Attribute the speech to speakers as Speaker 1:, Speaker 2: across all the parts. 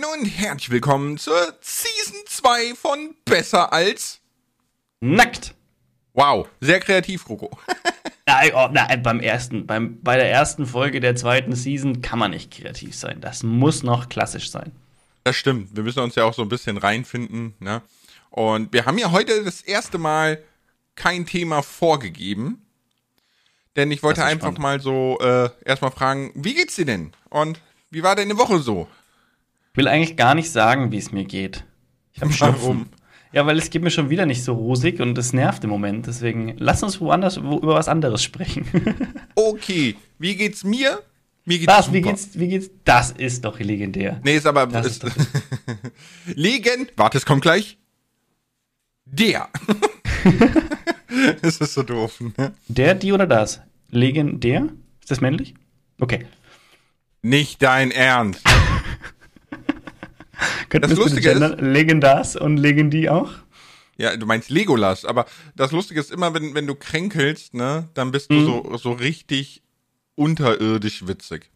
Speaker 1: Hallöchen und herzlich willkommen zur Season 2 von Besser als
Speaker 2: Nackt.
Speaker 1: Wow, sehr kreativ, Roko.
Speaker 2: Nein, oh, nein, beim ersten, beim, bei der ersten Folge der zweiten Season kann man nicht kreativ sein. Das muss noch klassisch sein.
Speaker 1: Das stimmt. Wir müssen uns ja auch so ein bisschen reinfinden, ne? Und wir haben ja heute das erste Mal kein Thema vorgegeben. Denn ich wollte einfach spannend. mal so äh, erstmal fragen, wie geht's dir denn? Und wie war deine Woche so?
Speaker 2: Will eigentlich gar nicht sagen, wie es mir geht. Ich habe Schnupfen. Ja, weil es geht mir schon wieder nicht so rosig und es nervt im Moment. Deswegen lass uns woanders wo, über was anderes sprechen.
Speaker 1: okay, wie geht's mir?
Speaker 2: Mir geht's was, super. Wie geht's, wie geht's? Das ist doch legendär.
Speaker 1: Nee, ist aber das ist, ist Legend. Warte, es kommt gleich. Der. das ist so doof. Ne?
Speaker 2: Der, die oder das? Legendär? Ist das männlich? Okay.
Speaker 1: Nicht dein Ernst.
Speaker 2: das Lustige ist. Legendars und Legendie auch?
Speaker 1: Ja, du meinst Legolas, aber das Lustige ist immer, wenn, wenn du kränkelst, ne, dann bist du mhm. so, so richtig unterirdisch witzig.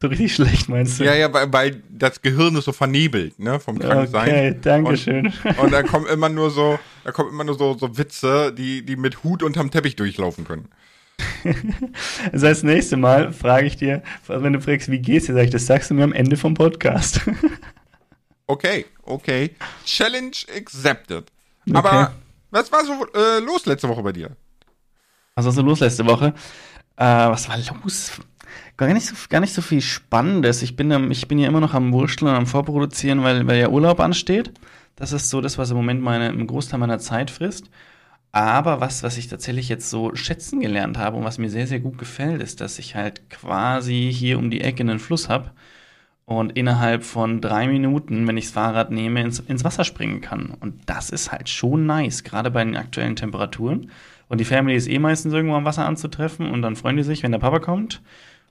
Speaker 2: So richtig schlecht, meinst du?
Speaker 1: Ja, ja, weil, weil das Gehirn ist so vernebelt, ne, vom Kranksein. Okay,
Speaker 2: danke schön.
Speaker 1: Und, und da kommen immer nur so, da kommen immer nur so, so Witze, die, die mit Hut unterm Teppich durchlaufen können.
Speaker 2: heißt, das nächste Mal frage ich dir, wenn du fragst, wie geht's dir, sag ich, das sagst du mir am Ende vom Podcast.
Speaker 1: Okay, okay. Challenge accepted. Okay. Aber was war so äh, los letzte Woche bei dir?
Speaker 2: Was war so los letzte Woche? Äh, was war los? Gar nicht, so, gar nicht so viel Spannendes. Ich bin, ich bin ja immer noch am Wursteln und am Vorproduzieren, weil, weil ja Urlaub ansteht. Das ist so das, was im Moment meine, im Großteil meiner Zeit frisst. Aber was, was ich tatsächlich jetzt so schätzen gelernt habe und was mir sehr, sehr gut gefällt, ist, dass ich halt quasi hier um die Ecke einen Fluss habe und innerhalb von drei Minuten, wenn ich das Fahrrad nehme, ins, ins Wasser springen kann. Und das ist halt schon nice, gerade bei den aktuellen Temperaturen. Und die Family ist eh meistens irgendwo am Wasser anzutreffen und dann freuen die sich, wenn der Papa kommt.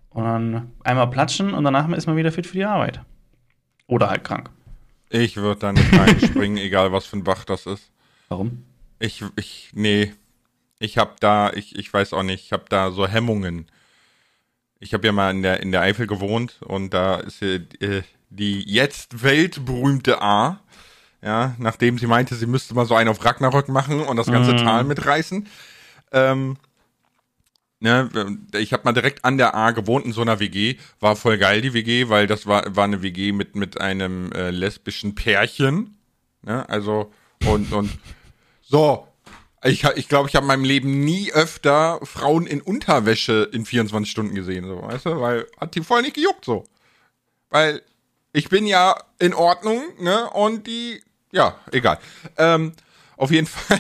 Speaker 2: Und dann einmal platschen und danach ist man wieder fit für die Arbeit. Oder halt krank.
Speaker 1: Ich würde da nicht reinspringen, egal was für ein Bach das ist.
Speaker 2: Warum?
Speaker 1: Ich, ich, nee. Ich hab da, ich, ich weiß auch nicht, ich hab da so Hemmungen. Ich habe ja mal in der, in der Eifel gewohnt und da ist äh, die jetzt weltberühmte A. Ja, nachdem sie meinte, sie müsste mal so einen auf Ragnarök machen und das ganze mm. Tal mitreißen. Ähm, ne, ich habe mal direkt an der A gewohnt in so einer WG. War voll geil, die WG, weil das war, war eine WG mit, mit einem äh, lesbischen Pärchen. Ne, also, und, und so, ich, ich glaube, ich habe in meinem Leben nie öfter Frauen in Unterwäsche in 24 Stunden gesehen, so, weißt du, weil hat die voll nicht gejuckt, so. Weil ich bin ja in Ordnung, ne, und die, ja, egal. Ähm, auf jeden Fall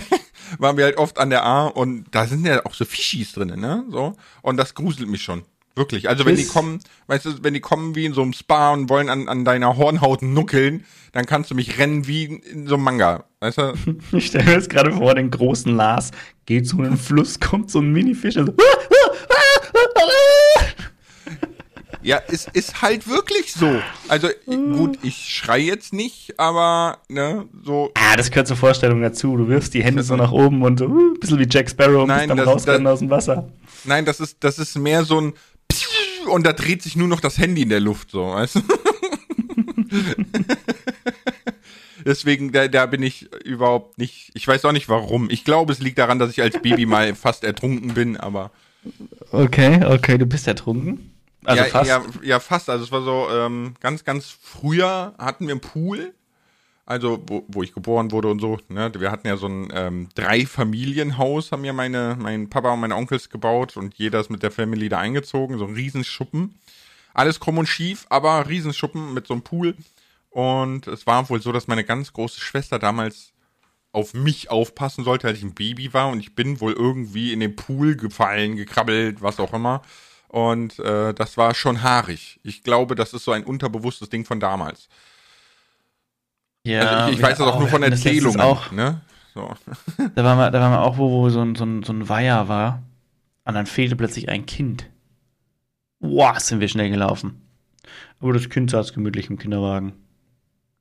Speaker 1: waren wir halt oft an der A und da sind ja auch so Fischis drinnen, ne, so. Und das gruselt mich schon. Wirklich. Also wenn die kommen, weißt du, wenn die kommen wie in so einem Spa und wollen an, an deiner Hornhaut nuckeln, dann kannst du mich rennen wie in so einem Manga. Weißt du?
Speaker 2: Ich stelle mir jetzt gerade vor, den großen Lars geht so in den Fluss, kommt so ein Minifisch und so.
Speaker 1: Ja, es ist halt wirklich so. Also gut, ich schrei jetzt nicht, aber ne, so.
Speaker 2: Ah, das gehört zur Vorstellung dazu. Du wirfst die Hände so nach oben und so, uh, ein bisschen wie Jack Sparrow und
Speaker 1: nein,
Speaker 2: bist dann rausrennen aus dem Wasser.
Speaker 1: Nein, das ist, das ist mehr so ein und da dreht sich nur noch das Handy in der Luft, so, weißt du? Deswegen, da, da bin ich überhaupt nicht, ich weiß auch nicht warum. Ich glaube, es liegt daran, dass ich als Baby mal fast ertrunken bin, aber.
Speaker 2: Okay, okay, du bist ertrunken?
Speaker 1: Also ja, fast? Ja, ja, fast. Also es war so, ähm, ganz, ganz früher hatten wir einen Pool also wo, wo ich geboren wurde und so. Ne? Wir hatten ja so ein ähm, Drei-Familienhaus, haben ja meine, mein Papa und meine Onkels gebaut und jeder ist mit der Family da eingezogen, so ein Riesenschuppen. Alles krumm und schief, aber Riesenschuppen mit so einem Pool. Und es war wohl so, dass meine ganz große Schwester damals auf mich aufpassen sollte, als ich ein Baby war. Und ich bin wohl irgendwie in den Pool gefallen, gekrabbelt, was auch immer. Und äh, das war schon haarig. Ich glaube, das ist so ein unterbewusstes Ding von damals.
Speaker 2: Ja,
Speaker 1: also ich, ich weiß das auch nur von Erzählungen. Auch, ne? so.
Speaker 2: da, waren wir, da waren wir auch, wo, wo so, ein, so, ein, so ein Weiher war. Und dann fehlte plötzlich ein Kind. Boah, sind wir schnell gelaufen. Aber das Kind saß gemütlich im Kinderwagen.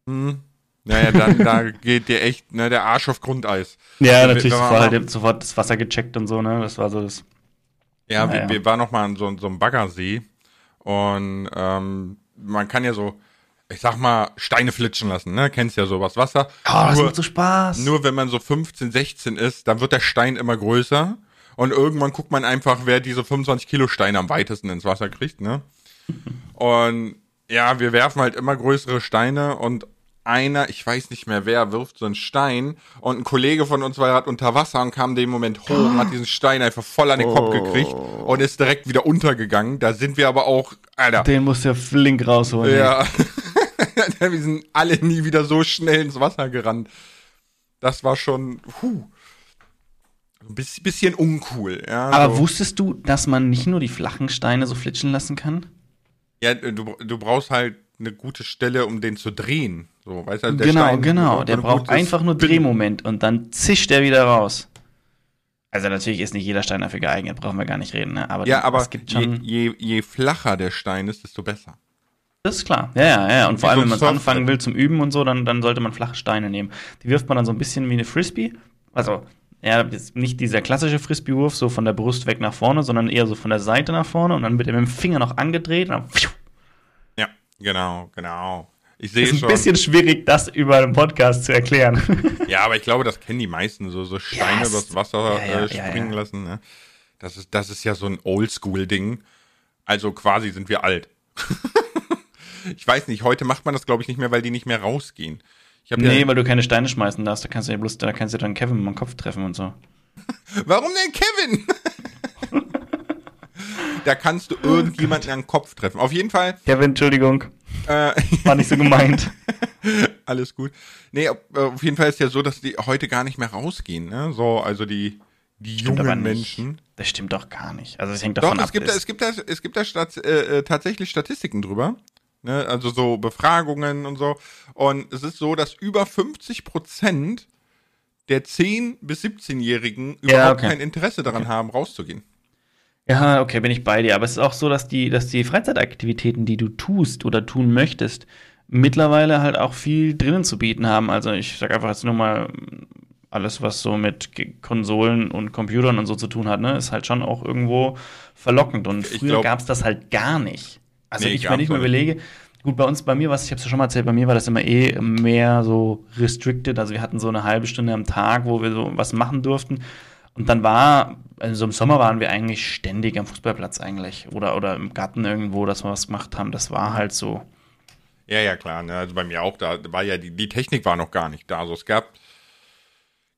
Speaker 1: Hm. Naja, dann da geht dir echt ne, der Arsch auf Grundeis.
Speaker 2: Ja, also, natürlich sofort, halt, sofort das Wasser gecheckt und so, ne? Das war so das.
Speaker 1: Ja, naja. wir, wir waren noch mal an so, so einem Baggersee und ähm, man kann ja so ich sag mal, Steine flitschen lassen, ne? Kennst ja sowas, Wasser.
Speaker 2: Oh, das
Speaker 1: nur,
Speaker 2: macht so Spaß.
Speaker 1: nur wenn man so 15, 16 ist, dann wird der Stein immer größer. Und irgendwann guckt man einfach, wer diese 25 Kilo Steine am weitesten ins Wasser kriegt, ne? Und ja, wir werfen halt immer größere Steine und einer, ich weiß nicht mehr wer, wirft so einen Stein und ein Kollege von uns war gerade unter Wasser und kam in dem Moment hoch und hat diesen Stein einfach voll an den Kopf gekriegt und ist direkt wieder untergegangen. Da sind wir aber auch, Alter,
Speaker 2: Den musst du ja flink rausholen.
Speaker 1: ja. wir sind alle nie wieder so schnell ins Wasser gerannt. Das war schon, puh, ein bisschen, uncool. Ja,
Speaker 2: Aber
Speaker 1: so.
Speaker 2: wusstest du, dass man nicht nur die flachen Steine so flitschen lassen kann?
Speaker 1: Ja, du, du brauchst halt eine gute Stelle, um den zu drehen. So, weißt du, der
Speaker 2: genau,
Speaker 1: Stein
Speaker 2: genau. Der braucht einfach nur. Drehmoment und dann zischt er wieder raus. Also natürlich ist nicht jeder Stein dafür geeignet, brauchen wir gar nicht reden. Ne? Aber,
Speaker 1: Ja, aber
Speaker 2: es gibt
Speaker 1: je,
Speaker 2: schon.
Speaker 1: je, je flacher der Stein ist, desto besser.
Speaker 2: Das ist klar. Ja, ja, ja. Und vor allem, wenn man anfangen will zum Üben und so, dann, dann sollte man flache Steine nehmen. Die wirft man dann so ein bisschen wie eine Frisbee. Also, ja, nicht dieser klassische Frisbee-Wurf, so von der Brust weg nach vorne, sondern eher so von der Seite nach vorne und dann wird er mit dem Finger noch angedreht und dann pfiuh.
Speaker 1: Ja, genau, genau. Ich sehe
Speaker 2: ist ein
Speaker 1: schon.
Speaker 2: bisschen schwierig, das über einen Podcast zu erklären.
Speaker 1: Ja, aber ich glaube, das kennen die meisten, so, so Steine
Speaker 2: Ja,
Speaker 1: übers Wasser
Speaker 2: ja, ja,
Speaker 1: äh, springen
Speaker 2: ja.
Speaker 1: lassen. Ne? Das, ist, das ist ja so ein Oldschool-Ding. Also quasi sind wir alt. ich weiß nicht, heute macht man das, glaube ich, nicht mehr, weil die nicht mehr rausgehen. Ich
Speaker 2: nee,
Speaker 1: ja,
Speaker 2: weil du keine Steine schmeißen darfst, da kannst du ja bloß, da kannst du dann Kevin mit dem Kopf treffen und so.
Speaker 1: warum denn Kevin? da kannst du irgendjemanden an den Kopf treffen. Auf jeden Fall,
Speaker 2: Kevin, Entschuldigung,
Speaker 1: äh,
Speaker 2: war nicht so gemeint.
Speaker 1: alles gut. Nee, auf, auf jeden Fall ist ja so, dass die heute gar nicht mehr rausgehen. Ne? So, also die, die
Speaker 2: Stimmt
Speaker 1: jungen. Menschen.
Speaker 2: Das stimmt doch gar nicht. Also es hängt
Speaker 1: Doch,
Speaker 2: davon
Speaker 1: es
Speaker 2: ab.
Speaker 1: gibt, da, es gibt da, es gibt da Stat äh, äh, tatsächlich Statistiken drüber. Ne? Also so Befragungen und so. Und es ist so, dass über 50 Prozent der 10- bis 17-Jährigen überhaupt
Speaker 2: okay.
Speaker 1: kein Interesse daran haben, rauszugehen.
Speaker 2: Ja, okay, bin ich bei dir. Aber es ist auch so, dass die, dass die Freizeitaktivitäten, die du tust oder tun möchtest, mittlerweile halt auch viel drinnen zu bieten haben. Also ich sag einfach jetzt nur mal, alles, was so mit Konsolen und Computern und so zu tun hat, ne, ist halt schon auch irgendwo verlockend. Und früher
Speaker 1: glaub-
Speaker 2: gab es das halt gar nicht. Also
Speaker 1: Nee,
Speaker 2: ich, wenn ich mir überlege, gut, bei uns, bei mir, was ich habe ja schon mal erzählt, bei mir war das immer eh mehr so restricted. Also wir hatten so eine halbe Stunde am Tag, wo wir so was machen durften. Und dann war, also im Sommer waren wir eigentlich ständig am Fußballplatz eigentlich. Oder, oder im Garten irgendwo, dass wir was gemacht haben. Das war halt so.
Speaker 1: Ja, ja, klar. Ne? Also bei mir auch, da war ja die, die Technik war noch gar nicht da. Also es gab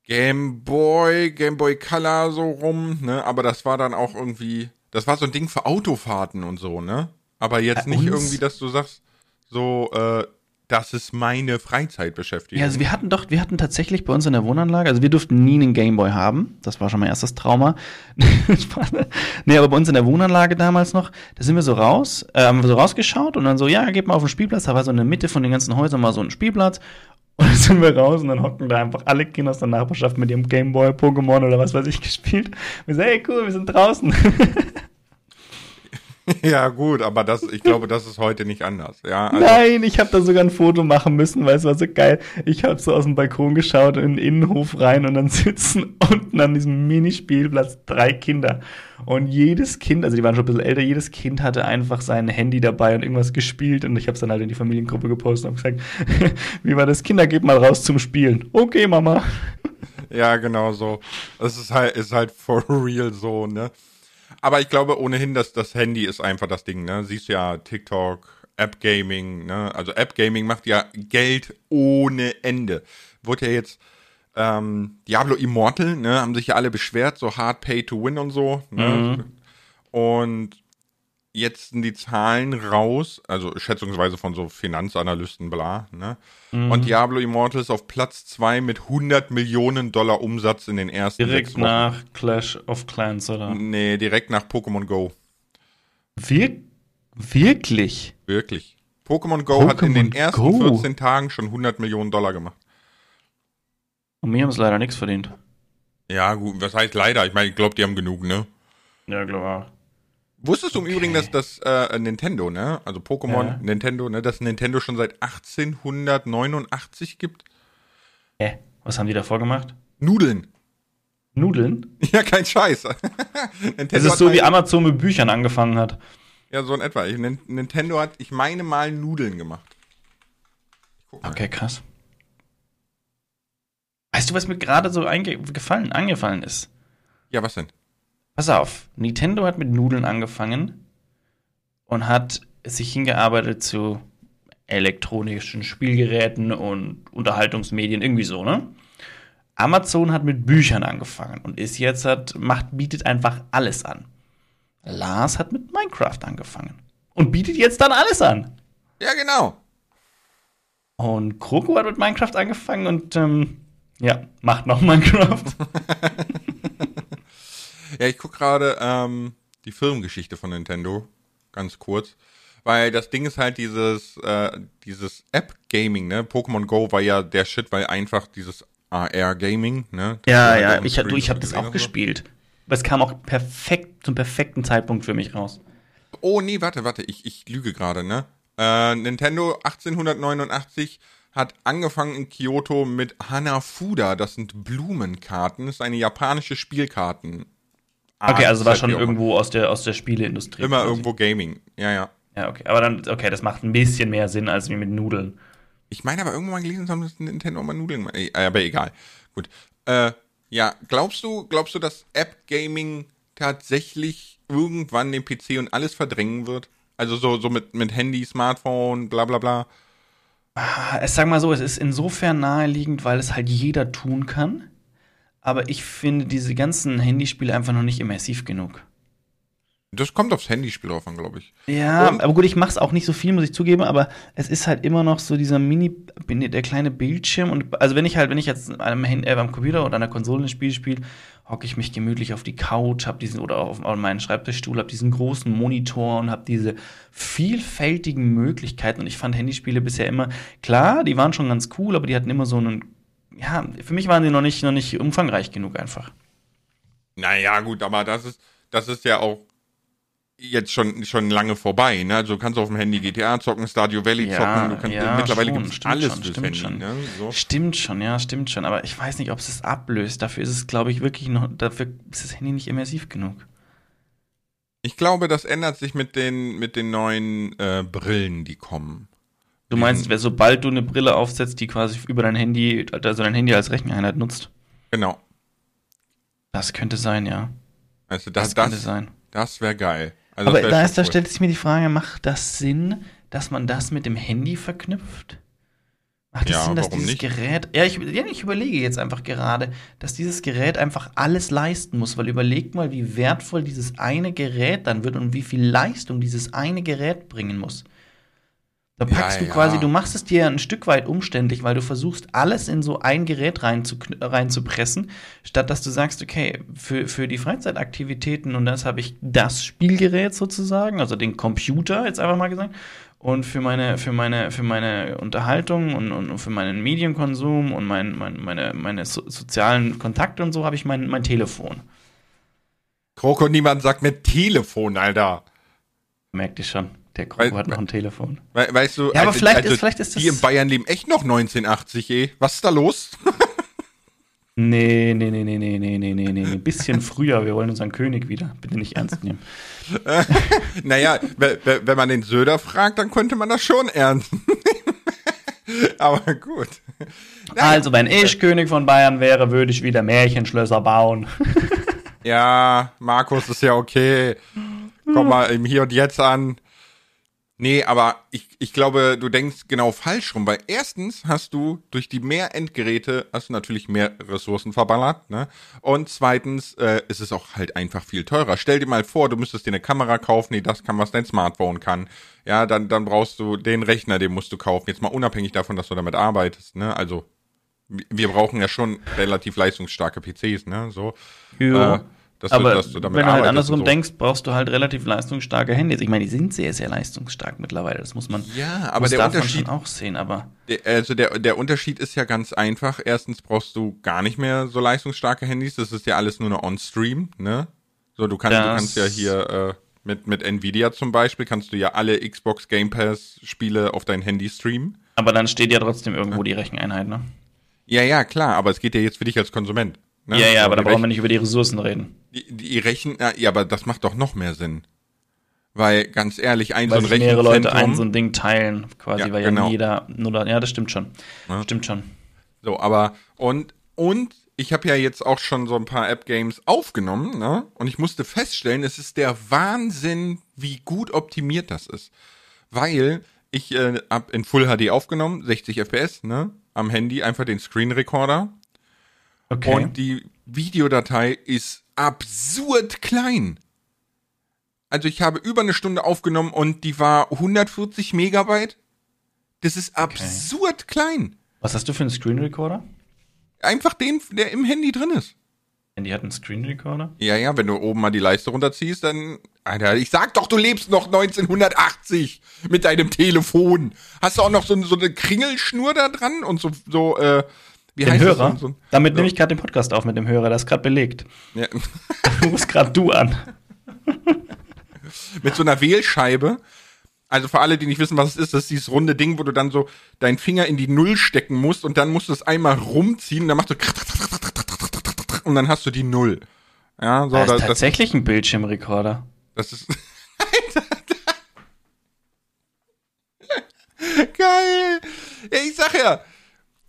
Speaker 1: Game Boy, Game Boy Color so rum, ne? Aber das war dann auch irgendwie, das war so ein Ding für Autofahrten und so, ne? Aber jetzt
Speaker 2: Bei
Speaker 1: nicht
Speaker 2: uns?
Speaker 1: irgendwie, dass du sagst, so, äh, das ist meine Freizeitbeschäftigung.
Speaker 2: Ja, also wir hatten doch, wir hatten tatsächlich bei uns in der Wohnanlage, also wir durften nie einen Gameboy haben. Das war schon mein erstes Trauma. nee, aber bei uns in der Wohnanlage damals noch, da sind wir so raus, äh, haben wir so rausgeschaut und dann so, ja, geht mal auf den Spielplatz. Da war so in der Mitte von den ganzen Häusern mal so ein Spielplatz. Und dann sind wir raus und dann hocken da einfach alle Kinder aus der Nachbarschaft mit ihrem Gameboy, Pokémon oder was weiß ich gespielt. Wir so, hey, cool, wir sind draußen.
Speaker 1: Ja, gut, aber das, ich glaube, das ist heute nicht anders. Ja, also,
Speaker 2: Nein, ich habe da sogar ein Foto machen müssen, weil es war so geil. Ich habe so aus dem Balkon geschaut in den Innenhof rein und dann sitzen unten an diesem Minispielplatz drei Kinder. Und jedes Kind, also die waren schon ein bisschen älter, jedes Kind hatte einfach sein Handy dabei und irgendwas gespielt. Und ich habe es dann halt in die Familiengruppe gepostet und gesagt, wie war das? Kinder, geht mal raus zum Spielen. Okay, Mama.
Speaker 1: ja, genau so. Es ist halt, ist halt for real so, ne? Aber ich glaube ohnehin, dass das Handy ist einfach das Ding, ne? Siehst du ja TikTok, App Gaming, ne? Also App Gaming macht ja Geld ohne Ende. Wurde ja jetzt ähm, Diablo Immortal, ne? Haben sich ja alle beschwert, so hard pay to win und so. Ne? Und jetzt sind die Zahlen raus, also schätzungsweise von so Finanzanalysten, bla, ne? Und Diablo Immortal ist auf Platz 2 mit 100 Millionen Dollar Umsatz in den ersten
Speaker 2: Direkt nach Clash of Clans, oder?
Speaker 1: Nee, direkt nach Pokémon Go.
Speaker 2: Wir wirklich?
Speaker 1: Wirklich. Pokémon Go hat in den ersten
Speaker 2: Go?
Speaker 1: 14 Tagen schon 100 Millionen Dollar gemacht.
Speaker 2: Und wir haben es leider nichts verdient.
Speaker 1: Ja, gut, was heißt leider? Ich meine, ich glaube, die haben genug, ne?
Speaker 2: Ja, glaube auch.
Speaker 1: Wusstest du im Übrigen, dass das äh, Nintendo, ne? Also Pokémon,
Speaker 2: Ja.
Speaker 1: Nintendo, ne? Dass Nintendo schon seit 1889 gibt?
Speaker 2: Hä? Was haben die davor gemacht?
Speaker 1: Nudeln.
Speaker 2: Nudeln?
Speaker 1: Ja, kein Scheiß.
Speaker 2: Es ist so, wie Amazon mit Büchern angefangen hat.
Speaker 1: Ja, so in etwa. Ich- Nin- Nintendo hat, ich meine mal, Nudeln gemacht.
Speaker 2: Okay, krass. Weißt du, was mir gerade so gefallen, angefallen ist?
Speaker 1: Ja, was denn?
Speaker 2: Pass auf, Nintendo hat mit Nudeln angefangen und hat sich hingearbeitet zu elektronischen Spielgeräten und Unterhaltungsmedien, irgendwie so, ne? Amazon hat mit Büchern angefangen und ist jetzt hat, macht, bietet einfach alles an. Lars hat mit Minecraft angefangen und bietet jetzt dann alles an.
Speaker 1: Ja, genau.
Speaker 2: Und Kroko hat mit Minecraft angefangen und ähm, ja, macht noch Minecraft.
Speaker 1: ja, ich gucke gerade ähm, die Firmengeschichte von Nintendo, ganz kurz. Weil das Ding ist halt dieses, äh, dieses App-Gaming, ne? Pokémon Go war ja der Shit, weil einfach dieses AR-Gaming, ne?
Speaker 2: Ja,
Speaker 1: halt
Speaker 2: ja, ich, du, ich habe das auch so. gespielt. Aber es kam auch perfekt zum perfekten Zeitpunkt für mich raus.
Speaker 1: Oh, nee, warte, warte, ich, ich lüge gerade, ne? Äh, Nintendo 1889 hat angefangen in Kyoto mit Hanafuda, das sind Blumenkarten, das ist eine japanische Spielkarten.
Speaker 2: Okay, also war schon irgendwo aus der, aus der Spieleindustrie.
Speaker 1: Immer quasi. irgendwo Gaming, ja, ja.
Speaker 2: Ja, okay, aber dann, okay, das macht ein bisschen mehr Sinn als wie mit Nudeln.
Speaker 1: Ich meine aber irgendwann mal gelesen haben, dass Nintendo mal Nudeln macht. Äh, aber egal. Gut. Äh, ja, glaubst du, glaubst du, dass App-Gaming tatsächlich irgendwann den PC und alles verdrängen wird? Also so, so mit, mit Handy, Smartphone, bla bla bla.
Speaker 2: Ah, ich sag mal so, es ist insofern naheliegend, weil es halt jeder tun kann. Aber ich finde diese ganzen Handyspiele einfach noch nicht immersiv genug.
Speaker 1: Das kommt aufs Handyspiel drauf an, glaube ich.
Speaker 2: Ja, und aber gut, ich mache es auch nicht so viel, muss ich zugeben, aber es ist halt immer noch so dieser Mini, der kleine Bildschirm. Und also wenn ich halt, wenn ich jetzt am, Handy, äh, am Computer oder an der Konsole ein Spiel spiele, hocke ich mich gemütlich auf die Couch, habe diesen oder auf, auf meinen Schreibtischstuhl, habe diesen großen Monitor und habe diese vielfältigen Möglichkeiten. Und ich fand Handyspiele bisher immer klar, die waren schon ganz cool, aber die hatten immer so einen, ja, für mich waren die noch nicht, noch nicht umfangreich genug einfach.
Speaker 1: Naja, gut, aber das ist, das ist ja auch jetzt schon, schon lange vorbei. Ne? Also du kannst auf dem Handy GTA zocken, Stadio Valley ja, zocken, du kannst,
Speaker 2: ja,
Speaker 1: mittlerweile gibt es alles
Speaker 2: schon, stimmt
Speaker 1: Handy.
Speaker 2: Schon.
Speaker 1: Ne? So.
Speaker 2: Stimmt schon, ja, stimmt schon. Aber ich weiß nicht, ob es es ablöst. Dafür ist es, glaube ich, wirklich noch, dafür ist das Handy nicht immersiv genug.
Speaker 1: Ich glaube, das ändert sich mit den, mit den neuen äh, Brillen, die kommen.
Speaker 2: Du meinst, sobald du eine Brille aufsetzt, die quasi über dein Handy, also dein Handy als Recheneinheit nutzt?
Speaker 1: Genau.
Speaker 2: Das könnte sein, ja.
Speaker 1: Also das, das könnte das, sein. Das wäre geil.
Speaker 2: Also Aber da, ist, da stellt sich mir die Frage, macht das Sinn, dass man das mit dem Handy verknüpft? Macht es ja, Sinn, dass dieses nicht? Gerät. Ja ich, ja, ich überlege jetzt einfach gerade, dass dieses Gerät einfach alles leisten muss, weil überleg mal, wie wertvoll dieses eine Gerät dann wird und wie viel Leistung dieses eine Gerät bringen muss. Da packst ja, du quasi, ja. du machst es dir ein Stück weit umständlich, weil du versuchst, alles in so ein Gerät reinzupressen, statt dass du sagst, okay, für, für die Freizeitaktivitäten und das habe ich das Spielgerät sozusagen, also den Computer, jetzt einfach mal gesagt, und für meine, für meine, für meine Unterhaltung und, und für meinen Medienkonsum und mein, mein, meine, meine so sozialen Kontakte und so habe ich mein, mein Telefon.
Speaker 1: Kroko, niemand sagt mir Telefon, Alter.
Speaker 2: Merkt ihr schon. Der Kroko hat noch ein Telefon.
Speaker 1: We weißt du,
Speaker 2: ja, aber also, vielleicht, also ist, vielleicht ist
Speaker 1: das. Die in Bayern leben echt noch 1980, eh. Was ist da los?
Speaker 2: nee, nee, nee, nee, nee, nee, nee, nee, nee. Ein bisschen früher. Wir wollen unseren König wieder. Bitte nicht ernst nehmen.
Speaker 1: naja, wenn man den Söder fragt, dann könnte man das schon ernst nehmen. aber gut.
Speaker 2: Naja. Also, wenn ich König von Bayern wäre, würde ich wieder Märchenschlösser bauen.
Speaker 1: ja, Markus ist ja okay. Komm mal im Hier und Jetzt an. Nee, aber ich, ich glaube, du denkst genau falsch rum, weil erstens hast du durch die mehr Endgeräte hast du natürlich mehr Ressourcen verballert, ne? Und zweitens äh, ist es auch halt einfach viel teurer. Stell dir mal vor, du müsstest dir eine Kamera kaufen, nee, das kann, was dein Smartphone kann. Ja, dann, dann brauchst du den Rechner, den musst du kaufen. Jetzt mal unabhängig davon, dass du damit arbeitest, ne? Also, wir brauchen ja schon relativ leistungsstarke PCs, ne? So.
Speaker 2: Ja.
Speaker 1: Äh,
Speaker 2: dass aber du, dass du damit wenn du halt andersrum so. denkst, brauchst du halt relativ leistungsstarke Handys. Ich meine, die sind sehr, sehr leistungsstark mittlerweile. Das muss man
Speaker 1: ja, aber der Unterschied
Speaker 2: auch sehen. Aber
Speaker 1: der, also der der Unterschied ist ja ganz einfach. Erstens brauchst du gar nicht mehr so leistungsstarke Handys. Das ist ja alles nur eine On-Stream, ne? So du kannst das du kannst ja hier äh, mit mit Nvidia zum Beispiel kannst du ja alle Xbox Game Pass Spiele auf dein Handy streamen.
Speaker 2: Aber dann steht ja trotzdem irgendwo ja. die Recheneinheit, ne?
Speaker 1: Ja, ja, klar. Aber es geht ja jetzt für dich als Konsument.
Speaker 2: Ne? Ja, ja, aber da brauchen wir nicht über die Ressourcen reden.
Speaker 1: Die, die rechnen, ja, aber das macht doch noch mehr Sinn. Weil, ganz ehrlich, ein
Speaker 2: Weil
Speaker 1: so ein
Speaker 2: sich mehrere Leute ein
Speaker 1: Rechenzentrum.
Speaker 2: so ein Ding teilen, quasi,
Speaker 1: Ja,
Speaker 2: weil
Speaker 1: genau.
Speaker 2: ja jeder nur ja, das stimmt schon.
Speaker 1: Ja.
Speaker 2: Stimmt schon.
Speaker 1: So, aber und und ich habe ja jetzt auch schon so ein paar App-Games aufgenommen, ne? Und ich musste feststellen, es ist der Wahnsinn, wie gut optimiert das ist. Weil ich äh, hab in Full HD aufgenommen, 60 FPS, ne? Am Handy einfach den Screen Recorder
Speaker 2: Okay.
Speaker 1: und die Videodatei ist absurd klein. Also ich habe über eine Stunde aufgenommen und die war 140 Megabyte. Das ist absurd klein.
Speaker 2: Was hast du für einen Screen Recorder?
Speaker 1: Einfach den, der im Handy drin ist.
Speaker 2: Die hat einen Screen Recorder?
Speaker 1: Ja, ja, wenn du oben mal die Leiste runterziehst, dann. Alter, ich sag doch, du lebst noch 1980 mit deinem Telefon. Hast du auch noch so, so eine Kringelschnur da dran und so, so, äh, wie
Speaker 2: Den
Speaker 1: heißt
Speaker 2: Hörer?
Speaker 1: das? So, so,
Speaker 2: Damit
Speaker 1: so.
Speaker 2: nehme ich gerade den Podcast auf mit dem Hörer, das ist gerade belegt.
Speaker 1: ja,
Speaker 2: Du rufst gerade du an.
Speaker 1: mit so einer Wählscheibe. Also für alle, die nicht wissen, was es ist, das ist dieses runde Ding, wo du dann so deinen Finger in die Null stecken musst und dann musst du es einmal rumziehen und dann machst du und dann hast du die Null. Ja, so,
Speaker 2: Das
Speaker 1: das,
Speaker 2: ist
Speaker 1: das,
Speaker 2: tatsächlich ein Bildschirmrekorder.
Speaker 1: Das ist. Geil! Ja, ich sag ja,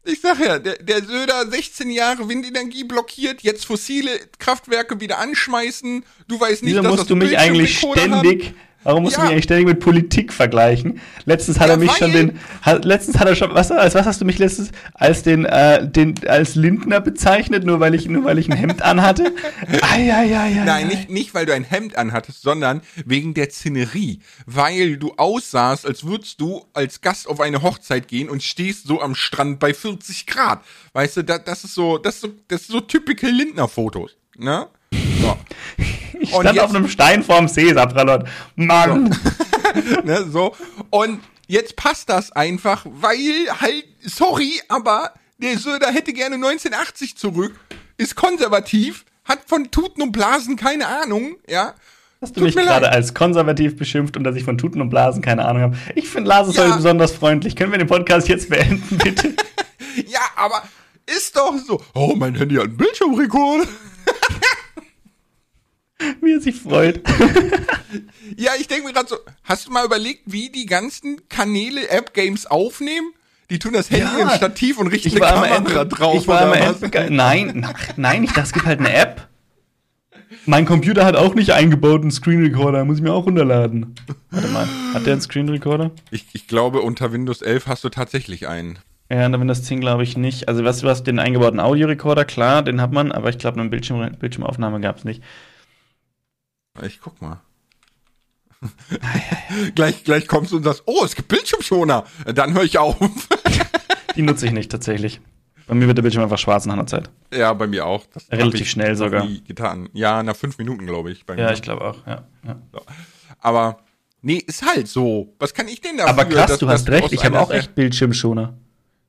Speaker 1: ich sag ja, der, der Söder 16 Jahre Windenergie blockiert, jetzt fossile Kraftwerke wieder anschmeißen. Du weißt nicht,
Speaker 2: Wieso
Speaker 1: dass
Speaker 2: musst
Speaker 1: das
Speaker 2: du mich eigentlich ständig, warum musst du
Speaker 1: Ja.
Speaker 2: mich eigentlich ständig mit Politik vergleichen? Letztens hat
Speaker 1: Ja,
Speaker 2: er mich schon den, hat, letztens hat er schon, was, als was hast du mich letztens, als den, äh, den, als Lindner bezeichnet, nur weil ich, nur weil ich ein Hemd anhatte? Ai, ai, ai, ai,
Speaker 1: Nein, nicht, nicht, weil du ein Hemd anhattest, sondern wegen der Szenerie. Weil du aussahst, als würdest du als Gast auf eine Hochzeit gehen und stehst so am Strand bei 40 Grad. Weißt du, da, das ist so, das ist so, das ist so typical Lindner-Fotos. Ne? So.
Speaker 2: Ich stand
Speaker 1: jetzt-
Speaker 2: auf einem Stein vorm See, Sapralot. Mann!
Speaker 1: ne, so. Und jetzt passt das einfach, weil halt, sorry, aber der Söder hätte gerne 1980 zurück, ist konservativ, hat von Tuten und Blasen keine Ahnung, ja.
Speaker 2: Hast du
Speaker 1: Tut
Speaker 2: mich gerade als konservativ beschimpft und dass ich von Tuten und Blasen keine Ahnung habe? Ich finde Lars ist
Speaker 1: Ja.
Speaker 2: heute besonders freundlich. Können wir den Podcast jetzt beenden, bitte?
Speaker 1: Ja, aber ist doch so. Oh, mein Handy hat einen Bildschirmrekord.
Speaker 2: Wie er sich freut.
Speaker 1: Ja, ich denke mir gerade so, hast du mal überlegt, wie die ganzen Kanäle App-Games aufnehmen? Die tun das Handy
Speaker 2: Ja.
Speaker 1: im Stativ und richten
Speaker 2: Ich
Speaker 1: eine Kamera
Speaker 2: end,
Speaker 1: drauf.
Speaker 2: ich war
Speaker 1: oder was?
Speaker 2: endbege- Nein, ach, nein, ich dachte, es gibt halt eine App. Mein Computer hat auch nicht eingebaut einen Screen Recorder, muss ich mir auch runterladen. Warte mal, hat der einen Screen Recorder?
Speaker 1: ich, ich glaube, unter Windows 11 hast du tatsächlich einen.
Speaker 2: Ja, in Windows 10 glaube ich nicht. Also was, was den eingebauten Audiorekorder, klar, den hat man, aber ich glaube, eine Bildschirm, Bildschirmaufnahme gab es nicht.
Speaker 1: Ich guck mal. gleich, gleich kommst du und sagst, oh, es gibt Bildschirmschoner. Dann höre ich auf.
Speaker 2: Die nutze ich nicht tatsächlich. Bei mir wird der Bildschirm einfach schwarz nach einer Zeit.
Speaker 1: ja, bei mir auch. Das
Speaker 2: Relativ schnell sogar.
Speaker 1: Getan. Ja, nach fünf Minuten, glaube ich.
Speaker 2: Ja, ich glaube auch, ja. ja.
Speaker 1: Aber nee, ist halt so. Was kann ich denn dafür?
Speaker 2: Aber krass,
Speaker 1: dass-
Speaker 2: du hast recht, ich habe auch echt Bildschirmschoner.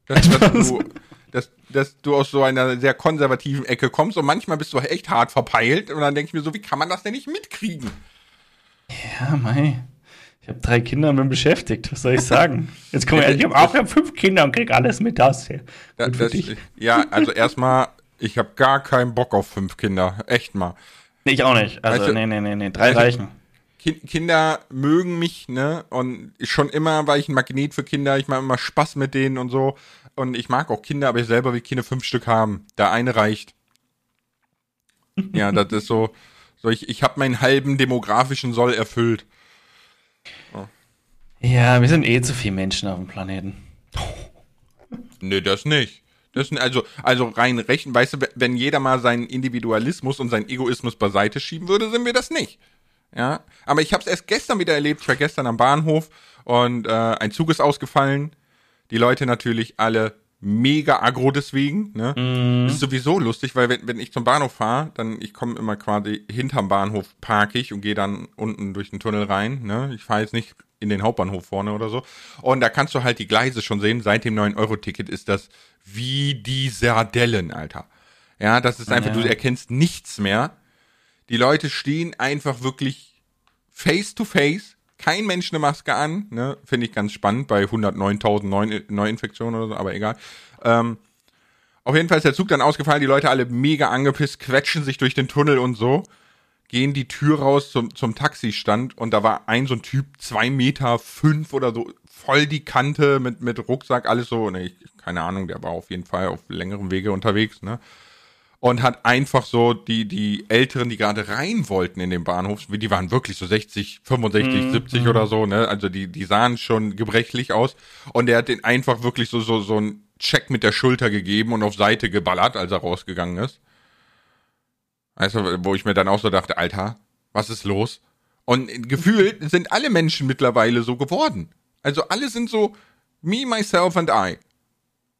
Speaker 1: dass, dass, du, dass, dass du aus so einer sehr konservativen Ecke kommst und manchmal bist du echt hart verpeilt und dann denke ich mir so, wie kann man das denn nicht mitkriegen?
Speaker 2: Ja, mei. Ich habe drei Kinder und bin beschäftigt. Was soll ich sagen? Jetzt kommen wir, ich habe auch ich hab fünf Kinder und krieg alles mit das. hier.
Speaker 1: Da, das,
Speaker 2: dich.
Speaker 1: ja, also erstmal, ich habe gar keinen Bock auf fünf Kinder. Echt mal.
Speaker 2: Nee, ich auch nicht. Also,
Speaker 1: du-
Speaker 2: nee, nee, nee, nee. Drei
Speaker 1: du-
Speaker 2: reichen.
Speaker 1: Ki- Kinder mögen mich, ne? Und schon immer war ich ein Magnet für Kinder. Ich mache immer Spaß mit denen und so. Und ich mag auch Kinder, aber ich selber will keine fünf Stück haben. Der eine reicht. Ja, das ist so. So, ich, ich habe meinen halben demografischen Soll erfüllt.
Speaker 2: Ja, wir sind eh zu viele Menschen auf dem Planeten.
Speaker 1: Nee, das nicht. Das, also, also rein rechen, weißt du, wenn- wenn jeder mal seinen Individualismus und seinen Egoismus beiseite schieben würde, sind wir das nicht. Ja, aber ich habe es erst gestern wieder erlebt. Ich war gestern am Bahnhof und äh, ein Zug ist ausgefallen. Die Leute natürlich alle mega aggro deswegen. Ne? Ist sowieso lustig, weil wenn, wenn ich zum Bahnhof fahre, dann ich komme immer quasi hinterm Bahnhof park ich und gehe dann unten durch den Tunnel rein. Ne? Ich fahre jetzt nicht in den Hauptbahnhof vorne oder so. Und da kannst du halt die Gleise schon sehen. Seit dem 9-Euro-Ticket ist das wie die Sardellen, Alter. Ja, das ist einfach,
Speaker 2: Ja.
Speaker 1: du erkennst nichts mehr. Die Leute stehen einfach wirklich face to face. Kein Mensch eine Maske an, ne? Finde ich ganz spannend bei 109.000 Neuen- Neuinfektionen oder so, aber egal. Ähm, auf jeden Fall ist der Zug dann ausgefallen, die Leute alle mega angepisst, quetschen sich durch den Tunnel und so. gehen die Tür raus zum, zum Taxistand und da war ein so ein Typ, zwei Meter fünf oder so, voll die Kante mit, mit Rucksack, alles so, ne, ich, keine Ahnung, der war auf jeden Fall auf längerem Wege unterwegs, ne? Und hat einfach so die, die Älteren, die gerade rein wollten in den Bahnhof, die waren wirklich so 60, 65, mhm. 70 oder so, ne? Also die, die sahen schon gebrechlich aus. Und der hat den einfach wirklich so, so, so einen Check mit der Schulter gegeben und auf Seite geballert, als er rausgegangen ist. Also, wo ich mir dann auch so dachte, Alter, was ist los? Und gefühlt sind alle Menschen mittlerweile so geworden. Also alle sind so me, myself and I.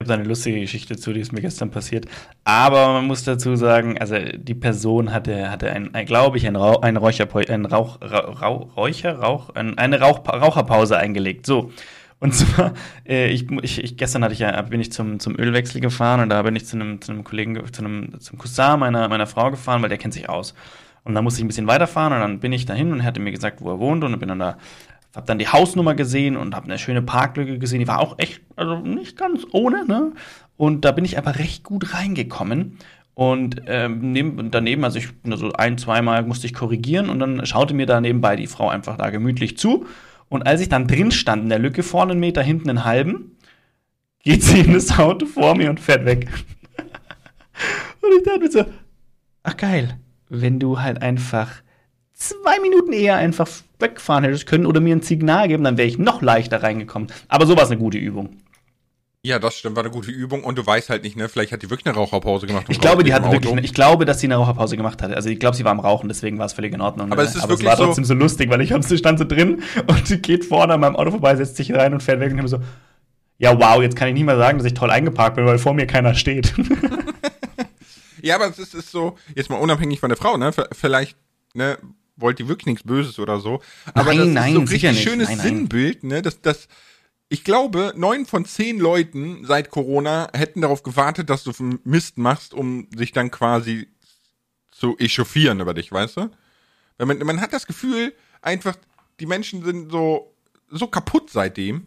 Speaker 2: Ich habe eine lustige Geschichte zu, die ist mir gestern passiert. Aber man muss dazu sagen, also die Person hatte, hatte ein, glaube ich, ein, Rauch, ein, Räucher, ein Rauch, Rauch, Räucher, Rauch, eine Rauch, Raucherpause eingelegt. So. Und zwar, äh, ich, ich, gestern hatte ich ja, bin ich zum, zum Ölwechsel gefahren und da bin ich zu einem, zu einem Kollegen, zu einem, zum Cousin meiner, meiner Frau gefahren, weil der kennt sich aus. Und dann musste ich ein bisschen weiterfahren und dann bin ich dahin und er hatte mir gesagt, wo er wohnt und bin dann da, hab dann die Hausnummer gesehen und hab eine schöne Parklücke gesehen, die war auch echt, also nicht ganz ohne, ne? Und da bin ich aber recht gut reingekommen. Und ähm, neben, daneben, also ich so ein, zweimal musste ich korrigieren und dann schaute mir da nebenbei die Frau einfach da gemütlich zu. Und als ich dann drin stand in der Lücke, vorne einen Meter, hinten einen halben, geht sie in das Auto vor mir und fährt weg. und ich dachte mir so, ach geil, wenn du halt einfach zwei Minuten eher einfach wegfahren hättest können oder mir ein Signal geben, dann wäre ich noch leichter reingekommen. Aber so war es eine gute Übung.
Speaker 1: Ja, das stimmt, war eine gute Übung und du weißt halt nicht, ne, vielleicht hat die wirklich eine Raucherpause gemacht.
Speaker 2: Ich glaube, die hatte wirklich, eine, ich glaube, dass sie eine Raucherpause gemacht hatte. Also ich glaube, sie war am Rauchen, deswegen war es völlig in Ordnung.
Speaker 1: Aber ne? es ist
Speaker 2: Aber
Speaker 1: wirklich es
Speaker 2: war trotzdem so, so lustig, weil ich hab, sie stand so drin und sie geht vorne an meinem Auto vorbei, setzt sich rein und fährt weg und ich habe so, ja wow, jetzt kann ich nicht mehr sagen, dass ich toll eingeparkt bin, weil vor mir keiner steht.
Speaker 1: ja, aber es ist, ist so, jetzt mal unabhängig von der Frau, ne, vielleicht, ne, wollt ihr wirklich nichts Böses oder so. Aber
Speaker 2: nein,
Speaker 1: das
Speaker 2: nein,
Speaker 1: ist so ein richtig schönes
Speaker 2: nein.
Speaker 1: Sinnbild, ne, dass, dass, ich glaube, neun von zehn Leuten seit Corona hätten darauf gewartet, dass du Mist machst, um sich dann quasi zu echauffieren über dich, weißt du? Weil man, man hat das Gefühl, einfach, die Menschen sind so, so kaputt seitdem.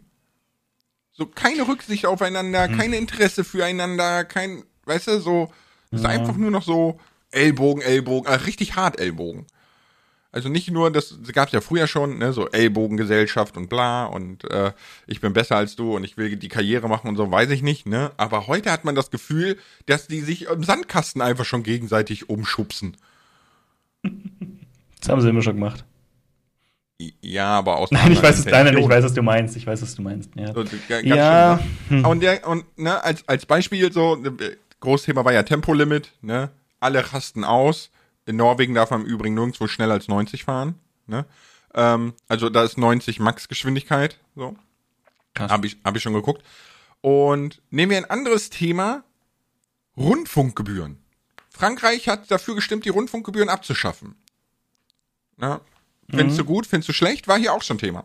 Speaker 1: So keine Rücksicht aufeinander, hm. keine Interesse füreinander, kein, weißt du, so, es ist ja. einfach nur noch so Ellbogen, Ellbogen, also richtig hart Ellbogen. Also nicht nur, das gab es ja früher schon, ne, so Ellbogengesellschaft und bla und äh, ich bin besser als du und ich will die Karriere machen und so, weiß ich nicht, ne? Aber heute hat man das Gefühl, dass die sich im Sandkasten einfach schon gegenseitig umschubsen.
Speaker 2: Das haben sie immer schon gemacht.
Speaker 1: Ja, aber aus
Speaker 2: Nein, ich weiß es, nein, ich weiß, was du meinst. Ich weiß, was du meinst. Ja. So,
Speaker 1: ja. Schön, ne? Und, der, und ne, als, als Beispiel so, äh, Großthema war ja Tempolimit, ne? Alle rasten aus in Norwegen darf man im Übrigen nirgendwo schneller als 90 fahren. Ne? Ähm, also da ist 90 Max-Geschwindigkeit. So. Habe ich, hab ich schon geguckt. Und nehmen wir ein anderes Thema. Rundfunkgebühren. Frankreich hat dafür gestimmt, die Rundfunkgebühren abzuschaffen. Ja. Findest mhm. du gut, findest du schlecht? War hier auch schon Thema.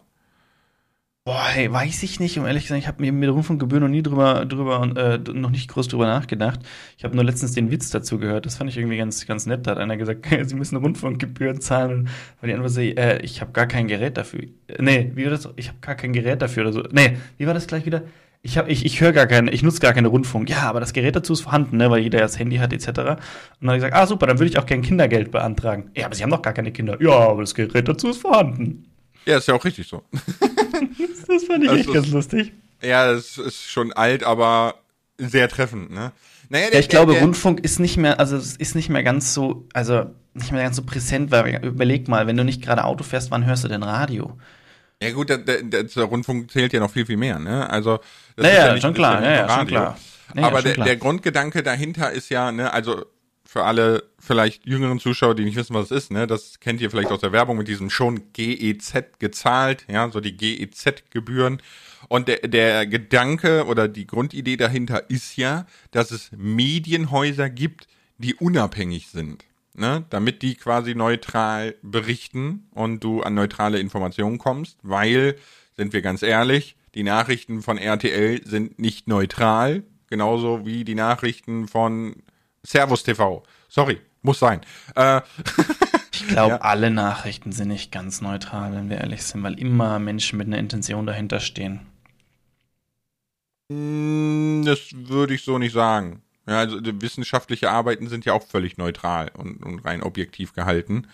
Speaker 2: Boah, hey, weiß ich nicht, um ehrlich gesagt, ich habe mir mit Rundfunkgebühren noch nie drüber, drüber äh, noch nicht groß drüber nachgedacht. Ich habe nur letztens den Witz dazu gehört. Das fand ich irgendwie ganz, ganz nett. Da hat einer gesagt, sie müssen Rundfunkgebühren zahlen, weil die andere so, äh, ich habe gar kein Gerät dafür. Nee, wie war das? Ich habe gar kein Gerät dafür oder so. Nee, wie war das gleich wieder? Ich habe, ich, ich höre gar keine, ich nutze gar keine Rundfunk. Ja, aber das Gerät dazu ist vorhanden, ne, weil jeder ja das Handy hat etc. Und dann hat er gesagt, ah super, dann würde ich auch gerne Kindergeld beantragen. Ja, aber Sie haben doch gar keine Kinder. Ja, aber das Gerät dazu ist vorhanden.
Speaker 1: Ja, ist ja auch richtig so.
Speaker 2: das fand ich also, echt ganz lustig.
Speaker 1: Ja, das ist schon alt, aber sehr treffend, ne?
Speaker 2: Naja, der, ja, ich der, glaube, der, Rundfunk ist nicht mehr, also es ist nicht mehr ganz so, also nicht mehr ganz so präsent, weil überleg mal, wenn du nicht gerade Auto fährst, wann hörst du denn Radio?
Speaker 1: Ja gut, der, der, der Rundfunk zählt ja noch viel, viel mehr, ne? Also
Speaker 2: das naja, ist ja nicht, schon klar, ja, ja, schon klar.
Speaker 1: Naja, aber der, klar. der Grundgedanke dahinter ist ja, ne, also für alle vielleicht jüngeren Zuschauer, die nicht wissen, was es ist, ne, das kennt ihr vielleicht aus der Werbung mit diesem schon GEZ gezahlt, ja, so die GEZ-Gebühren. Und der, der Gedanke oder die Grundidee dahinter ist ja, dass es Medienhäuser gibt, die unabhängig sind. Ne, damit die quasi neutral berichten und du an neutrale Informationen kommst, weil, sind wir ganz ehrlich, die Nachrichten von RTL sind nicht neutral, genauso wie die Nachrichten von Servus TV. Sorry, muss sein. Äh,
Speaker 2: ich glaube, ja. alle Nachrichten sind nicht ganz neutral, wenn wir ehrlich sind, weil immer Menschen mit einer Intention dahinter stehen.
Speaker 1: Hm, das würde ich so nicht sagen. Ja, also wissenschaftliche Arbeiten sind ja auch völlig neutral und, und rein objektiv gehalten.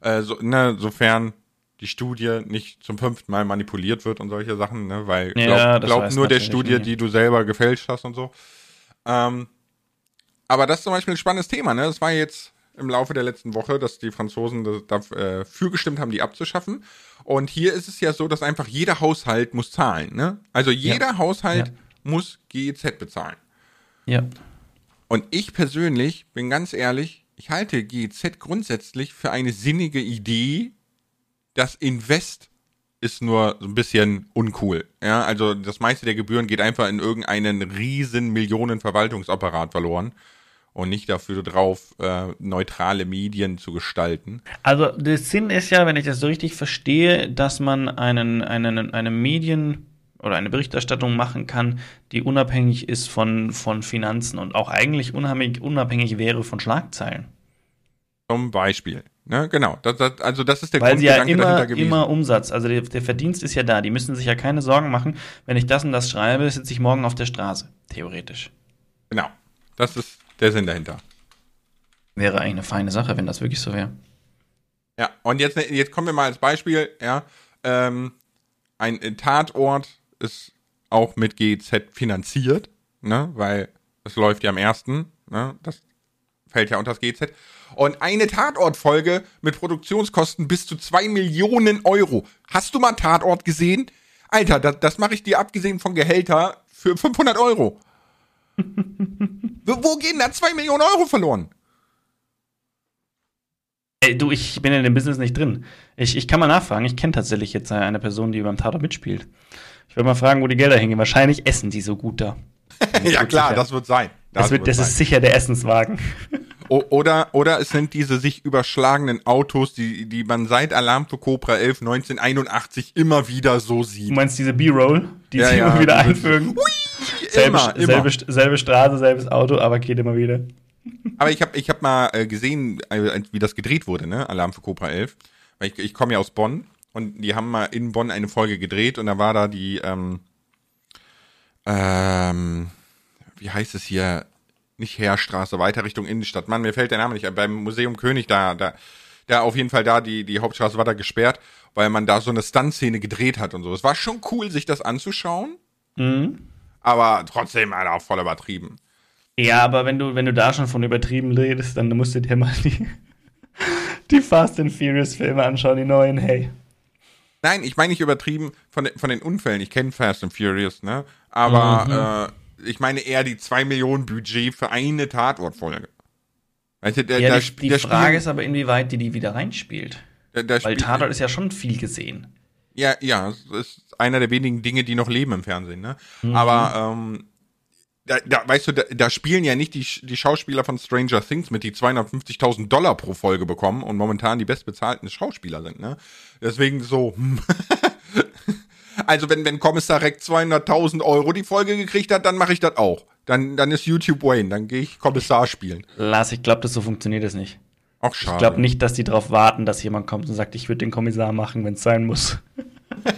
Speaker 1: Äh, so, ne, sofern die Studie nicht zum fünften Mal manipuliert wird und solche Sachen, ne? Weil
Speaker 2: Ja,
Speaker 1: glaub,
Speaker 2: das
Speaker 1: glaub nur der Studie,
Speaker 2: nie.
Speaker 1: die du selber gefälscht hast und so. Ähm, aber das ist zum Beispiel ein spannendes Thema, ne? Das war jetzt im Laufe der letzten Woche, dass die Franzosen da- dafür gestimmt haben, die abzuschaffen. Und hier ist es ja so, dass einfach jeder Haushalt muss zahlen, ne? Also jeder Haushalt
Speaker 2: Ja.
Speaker 1: muss GEZ bezahlen.
Speaker 2: Ja.
Speaker 1: Und ich persönlich bin ganz ehrlich, ich halte GEZ grundsätzlich für eine sinnige Idee. Das Invest ist nur so ein bisschen uncool. Ja, also das meiste der Gebühren geht einfach in irgendeinen riesen Millionen Verwaltungsapparat verloren und nicht dafür drauf, äh, neutrale Medien zu gestalten.
Speaker 2: Also der Sinn ist ja, wenn ich das so richtig verstehe, dass man einen, einen, eine Medien- oder eine Berichterstattung machen kann, die unabhängig ist von, von Finanzen und auch eigentlich unabhängig, unabhängig wäre von Schlagzeilen.
Speaker 1: Zum Beispiel. Ne, genau. Das, das, also das ist der
Speaker 2: Weil sie ja immer,
Speaker 1: dahinter gewesen.
Speaker 2: immer Umsatz, also der, der Verdienst ist ja da. Die müssen sich ja keine Sorgen machen, wenn ich das und das schreibe, sitze ich morgen auf der Straße. Theoretisch.
Speaker 1: Genau. Das ist der Sinn dahinter.
Speaker 2: Wäre eigentlich eine feine Sache, wenn das wirklich so wäre.
Speaker 1: Ja, und jetzt, jetzt kommen wir mal als Beispiel, ja, ähm, ein Tatort ist auch mit GEZ finanziert, ne, weil es läuft ja am ersten, ne, das fällt ja unter das GEZ. Und eine Tatortfolge mit Produktionskosten bis zu zwei Millionen Euro. Hast du mal Tatort gesehen? Alter, das, das mache ich dir abgesehen von Gehälter für 500 Euro. Wo, gehen da zwei Millionen Euro verloren?
Speaker 2: Ey, du, ich bin in dem Business nicht drin. Ich, ich kann mal nachfragen. Ich kenne tatsächlich jetzt eine Person, die beim Tatort mitspielt. Ich würde mal fragen, wo die Gelder hingehen. Wahrscheinlich essen die so gut da.
Speaker 1: ja klar,
Speaker 2: sicher.
Speaker 1: das wird sein.
Speaker 2: Das, wird, das
Speaker 1: sein.
Speaker 2: ist sicher der Essenswagen.
Speaker 1: Oder, oder es sind diese sich überschlagenen Autos, die, die man seit Alarm für Cobra 11 1981 immer wieder so
Speaker 2: Du
Speaker 1: sieht.
Speaker 2: meinst diese B-Roll, die
Speaker 1: Ja,
Speaker 2: sie
Speaker 1: ja,
Speaker 2: immer wieder einfügen?
Speaker 1: Hui,
Speaker 2: Selbe,
Speaker 1: immer, immer.
Speaker 2: Selbe, St- selbe Straße, selbes Auto, aber geht immer wieder.
Speaker 1: Aber ich habe ich hab mal äh, gesehen, äh, wie das gedreht wurde, ne? Alarm für Cobra 11. Weil ich, ich komme ja aus Bonn und die haben mal in Bonn eine Folge gedreht und da war da die, ähm, ähm, wie heißt es hier? Nicht Heerstraße, weiter Richtung Innenstadt. Mann, mir fällt der Name nicht. ein. Beim Museum König, da, da, da auf jeden Fall da, die, die Hauptstraße war da gesperrt, weil man da so eine Stunt-Szene gedreht hat und so. Es war schon cool, sich das anzuschauen,
Speaker 2: Mhm.
Speaker 1: aber trotzdem, Alter, auch voll übertrieben.
Speaker 2: Ja, aber wenn du, wenn du da schon von übertrieben redest, dann musst du dir mal die, die Fast and Furious Filme anschauen, die neuen, hey.
Speaker 1: Nein, ich meine nicht übertrieben von, den- von den Unfällen. Ich kenne Fast and Furious, ne? Aber äh, ich meine eher die 2 Millionen Budget für eine Tatortfolge. Weißt du, der,
Speaker 2: Ja,
Speaker 1: der,
Speaker 2: die, die
Speaker 1: der
Speaker 2: Frage ist aber, inwieweit die die wieder reinspielt.
Speaker 1: der, der
Speaker 2: Weil
Speaker 1: spiel-
Speaker 2: Tatort ist ja schon viel gesehen.
Speaker 1: Ja, ja, es ist einer der wenigen Dinge, die noch leben im Fernsehen, ne? Aber ähm, da, da, weißt du, da, da spielen ja nicht die, die Schauspieler von Stranger Things mit, die 250.000 Dollar pro Folge bekommen und momentan die bestbezahlten Schauspieler sind, ne? Deswegen so, hm. Also wenn, wenn Kommissar Reck 200.000 Euro die Folge gekriegt hat, dann mache ich das auch. Dann, dann ist YouTube Wayne, dann gehe ich Kommissar spielen.
Speaker 2: Lars, ich glaube, das so funktioniert es nicht.
Speaker 1: Auch schade.
Speaker 2: Ich glaube nicht, dass die darauf warten, dass jemand kommt und sagt, ich würde den Kommissar machen, wenn es sein muss.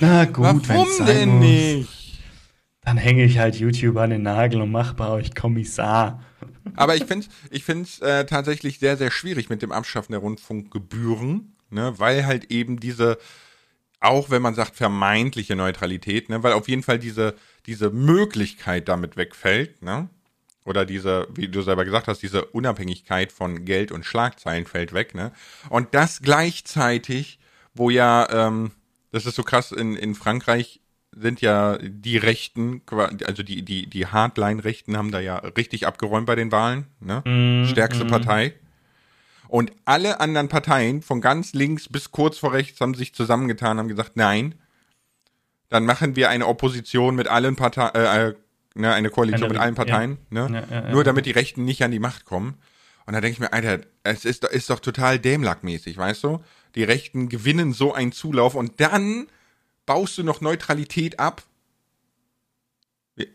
Speaker 2: Na gut, wenn's
Speaker 1: Warum
Speaker 2: sein
Speaker 1: denn
Speaker 2: muss,
Speaker 1: nicht?
Speaker 2: Dann hänge ich halt YouTube an den Nagel und mache bei euch Kommissar.
Speaker 1: Aber ich finde es ich find's, äh, tatsächlich sehr, sehr schwierig mit dem Abschaffen der Rundfunkgebühren, ne, weil halt eben diese, auch wenn man sagt vermeintliche Neutralität, ne, weil auf jeden Fall diese, diese Möglichkeit damit wegfällt, ne, oder diese, wie du selber gesagt hast, diese Unabhängigkeit von Geld und Schlagzeilen fällt weg, ne, und das gleichzeitig, wo ja, ähm, das ist so krass, in, in Frankreich sind ja die Rechten, also die, die, die Hardline-Rechten haben da ja richtig abgeräumt bei den Wahlen, ne? Stärkste Partei. Und alle anderen Parteien, von ganz links bis kurz vor rechts, haben sich zusammengetan, haben gesagt, nein, dann machen wir eine Opposition mit allen Parteien, äh, äh, ne, eine Koalition mit allen Parteien, ne?
Speaker 2: Ja, ja, ja.
Speaker 1: Nur damit die Rechten nicht an die Macht kommen. Und da denke ich mir, Alter, es ist, doch- ist doch total dämlackmäßig, weißt du? Die Rechten gewinnen so einen Zulauf und dann baust du noch Neutralität ab.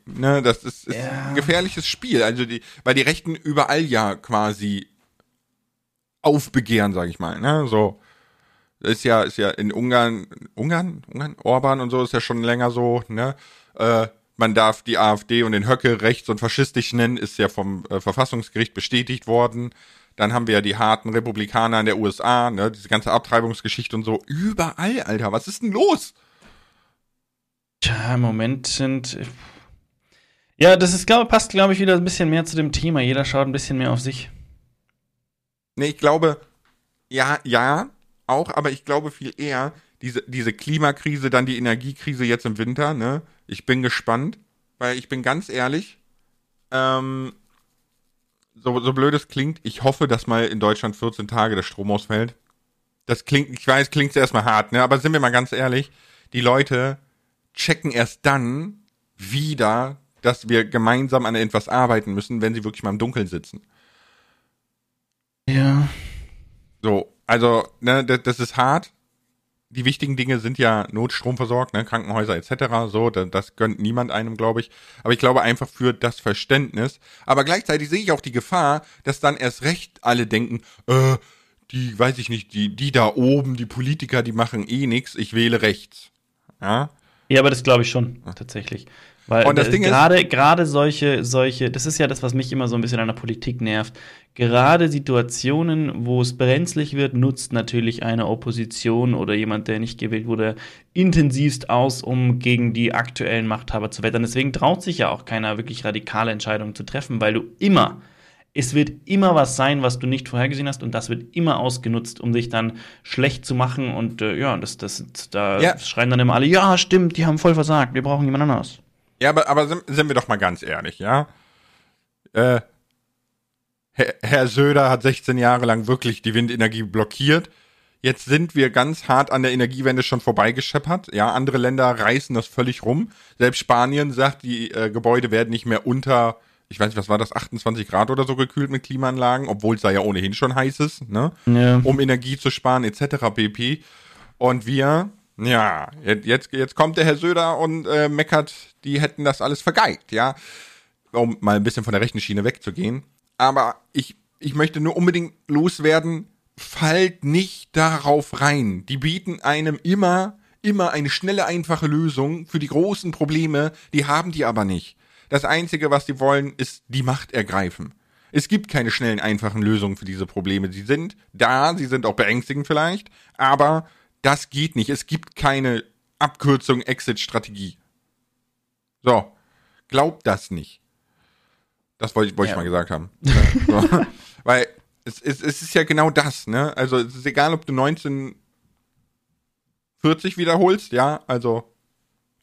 Speaker 1: Ne, das ist, ist
Speaker 2: Ja.
Speaker 1: ein gefährliches Spiel. Also die, weil die Rechten überall ja quasi aufbegehren, sag ich mal. Ne, so ist ja ist ja in Ungarn, Ungarn, Ungarn, Orban und so ist ja schon länger so. Ne, äh, man darf die AfD und den Höcke rechts und faschistisch nennen, ist ja vom äh, Verfassungsgericht bestätigt worden. Dann haben wir ja die harten Republikaner in der USA, ne, diese ganze Abtreibungsgeschichte und so. Überall, Alter, was ist denn los?
Speaker 2: Tja, im Moment sind. Ja, das ist, glaube passt, glaube ich, wieder ein bisschen mehr zu dem Thema. Jeder schaut ein bisschen mehr auf sich.
Speaker 1: Nee, ich glaube, ja, ja, auch, aber ich glaube viel eher, diese, diese Klimakrise, dann die Energiekrise jetzt im Winter, ne? Ich bin gespannt, weil ich bin ganz ehrlich, ähm, so, so blöd es klingt, ich hoffe, dass mal in Deutschland 14 Tage der Strom ausfällt. Das klingt, ich weiß, klingt erstmal hart, ne? Aber sind wir mal ganz ehrlich, die Leute checken erst dann wieder, dass wir gemeinsam an etwas arbeiten müssen, wenn sie wirklich mal im Dunkeln sitzen.
Speaker 2: Ja.
Speaker 1: So, also, ne, das, das ist hart. Die wichtigen Dinge sind ja Notstrom versorgt, ne, Krankenhäuser etc. So, das, das gönnt niemand einem, glaube ich. Aber ich glaube einfach für das Verständnis. Aber gleichzeitig sehe ich auch die Gefahr, dass dann erst recht alle denken, äh, die, weiß ich nicht, die, die da oben, die Politiker, die machen eh nix, ich wähle rechts. Ja.
Speaker 2: Ja, aber das glaube ich schon, tatsächlich. Weil
Speaker 1: Und das Ding ist-
Speaker 2: gerade gerade solche solche, das ist ja das, was mich immer so ein bisschen an der Politik nervt. Gerade Situationen, wo es brenzlig wird, nutzt natürlich eine Opposition oder jemand, der nicht gewählt wurde, intensivst aus, um gegen die aktuellen Machthaber zu wettern. Deswegen traut sich ja auch keiner wirklich radikale Entscheidungen zu treffen, weil du immer es wird immer was sein, was du nicht vorhergesehen hast, und das wird immer ausgenutzt, um dich dann schlecht zu machen. Und äh, ja, das, das, da
Speaker 1: Ja.
Speaker 2: schreien dann immer alle, ja, stimmt, die haben voll versagt, wir brauchen jemand anders.
Speaker 1: Ja, aber, aber sind, sind wir doch mal ganz ehrlich, ja? Äh, Herr, Herr Söder hat 16 Jahre lang wirklich die Windenergie blockiert. Jetzt sind wir ganz hart an der Energiewende schon vorbeigescheppert. Ja, andere Länder reißen das völlig rum. Selbst Spanien sagt, die äh, Gebäude werden nicht mehr unter, ich weiß nicht, was war das, 28 Grad oder so gekühlt mit Klimaanlagen, obwohl es da ja ohnehin schon heiß ist, ne?
Speaker 2: Ja.
Speaker 1: um Energie zu sparen, etc. pp. Und wir, ja, jetzt, jetzt kommt der Herr Söder und äh, meckert, die hätten das alles vergeigt, ja. Um mal ein bisschen von der rechten Schiene wegzugehen. Aber ich, ich möchte nur unbedingt loswerden, fallt nicht darauf rein. Die bieten einem immer, immer eine schnelle, einfache Lösung für die großen Probleme, die haben die aber nicht. Das Einzige, was die wollen, ist die Macht ergreifen. Es gibt keine schnellen, einfachen Lösungen für diese Probleme. Sie sind da, sie sind auch beängstigend vielleicht, aber das geht nicht. Es gibt keine Abkürzung, Exit-Strategie. So, glaubt das nicht. Das wollte ich, wollte
Speaker 2: Ja.
Speaker 1: ich mal gesagt haben. So. Weil es, es, es ist ja genau das, ne? Also es ist egal, ob du 1940 wiederholst, ja, also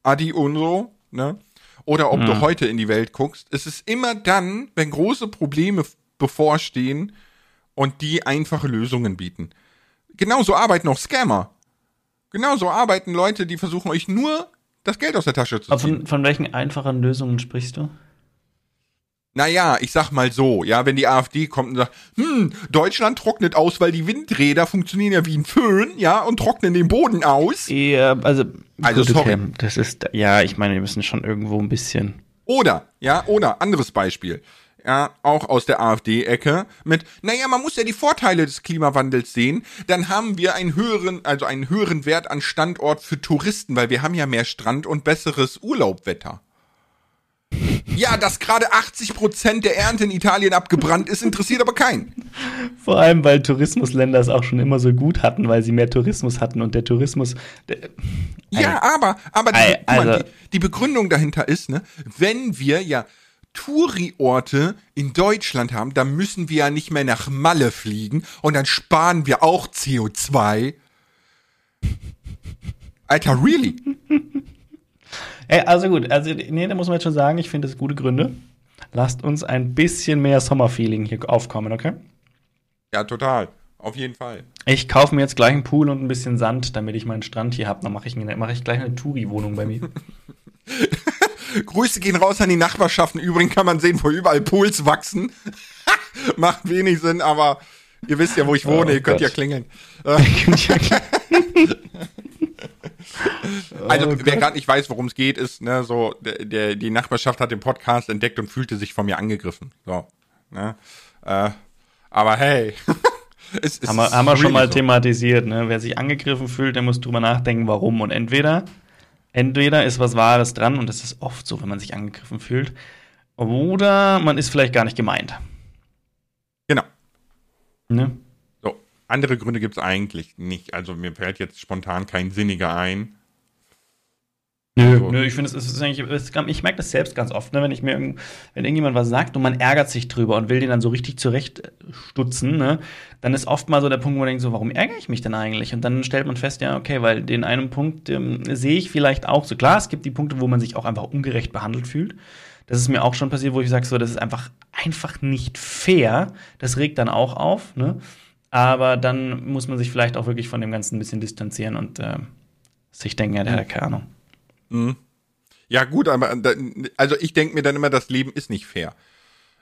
Speaker 1: Adi Unso, ne? Oder ob du
Speaker 2: Mhm.
Speaker 1: heute in die Welt guckst. Es ist immer dann, wenn große Probleme bevorstehen und die einfache Lösungen bieten. Genauso arbeiten auch Scammer. Genauso arbeiten Leute, die versuchen euch nur das Geld aus der Tasche zu
Speaker 2: Aber
Speaker 1: ziehen.
Speaker 2: von, von welchen einfachen Lösungen sprichst du?
Speaker 1: Naja, ich sag mal so, ja, wenn die AfD kommt und sagt, hm, Deutschland trocknet aus, weil die Windräder funktionieren ja wie ein Föhn, ja, und trocknen den Boden aus.
Speaker 2: Ja, also,
Speaker 1: Also,
Speaker 2: gut,
Speaker 1: sorry.
Speaker 2: das ist, ja, ich meine, wir müssen schon irgendwo ein bisschen.
Speaker 1: Oder, ja, oder, anderes Beispiel. Ja, auch aus der AfD-Ecke mit, naja, man muss ja die Vorteile des Klimawandels sehen. Dann haben wir einen höheren, also einen höheren Wert an Standort für Touristen, weil wir haben ja mehr Strand und besseres Urlaubwetter. Ja, dass gerade 80 Prozent der Ernte in Italien abgebrannt ist, interessiert aber keinen.
Speaker 2: Vor allem, weil Tourismusländer es auch schon immer so gut hatten, weil sie mehr Tourismus hatten und der Tourismus. Der,
Speaker 1: Ja, aber, aber die, guck mal,
Speaker 2: also-
Speaker 1: die, die Begründung dahinter ist, ne, wenn wir ja Touri-Orte in Deutschland haben, dann müssen wir ja nicht mehr nach Malle fliegen und dann sparen wir auch CO2. Alter, really?
Speaker 2: Ey, also gut, also nee, da muss man jetzt schon sagen, ich finde das gute Gründe. Lasst uns ein bisschen mehr Sommerfeeling hier aufkommen, okay?
Speaker 1: Ja, total. Auf jeden Fall.
Speaker 2: Ich kaufe mir jetzt gleich einen Pool und ein bisschen Sand, damit ich meinen Strand hier habe. Dann mache ich, mir- mach ich gleich eine Touri-Wohnung bei mir.
Speaker 1: Grüße gehen raus an die Nachbarschaften. Übrigens kann man sehen, wo überall Pools wachsen. Macht wenig Sinn, aber ihr wisst ja, wo ich wohne.
Speaker 2: Oh
Speaker 1: ihr könnt ja
Speaker 2: Gott.
Speaker 1: klingeln. Äh, Also,
Speaker 2: Oh
Speaker 1: wer gerade nicht weiß, worum es geht, ist, ne, so, der, der, die Nachbarschaft hat den Podcast entdeckt und fühlte sich von mir angegriffen. So, ne? Äh, aber hey. es, es
Speaker 2: haben wir, haben wir schon mal
Speaker 1: so.
Speaker 2: thematisiert, ne? Wer sich angegriffen fühlt, der muss drüber nachdenken, warum. Und entweder, entweder ist was Wahres dran, und das ist oft so, wenn man sich angegriffen fühlt, oder man ist vielleicht gar nicht gemeint.
Speaker 1: Genau.
Speaker 2: Ne?
Speaker 1: So, andere Gründe gibt es eigentlich nicht. Also mir fällt jetzt spontan kein sinniger ein.
Speaker 2: Nö,
Speaker 1: So.
Speaker 2: nö, ich finde, es ist eigentlich, es, ich merke das selbst ganz oft, ne, wenn ich mir, irgend- wenn irgendjemand was sagt und man ärgert sich drüber und will den dann so richtig zurechtstutzen, ne, dann ist oft mal so der Punkt, wo man denkt, so, warum ärgere ich mich denn eigentlich? Und dann stellt man fest, ja, okay, weil den einen Punkt ähm, sehe ich vielleicht auch so. Klar, es gibt die Punkte, wo man sich auch einfach ungerecht behandelt fühlt. Das ist mir auch schon passiert, wo ich sage, so, das ist einfach, einfach nicht fair. Das regt dann auch auf, ne? Aber dann muss man sich vielleicht auch wirklich von dem Ganzen ein bisschen distanzieren und äh, sich denken, ja, der hat ja keine Ahnung.
Speaker 1: Mhm. Ja, gut, aber da, also ich denke mir dann immer, das Leben ist nicht fair.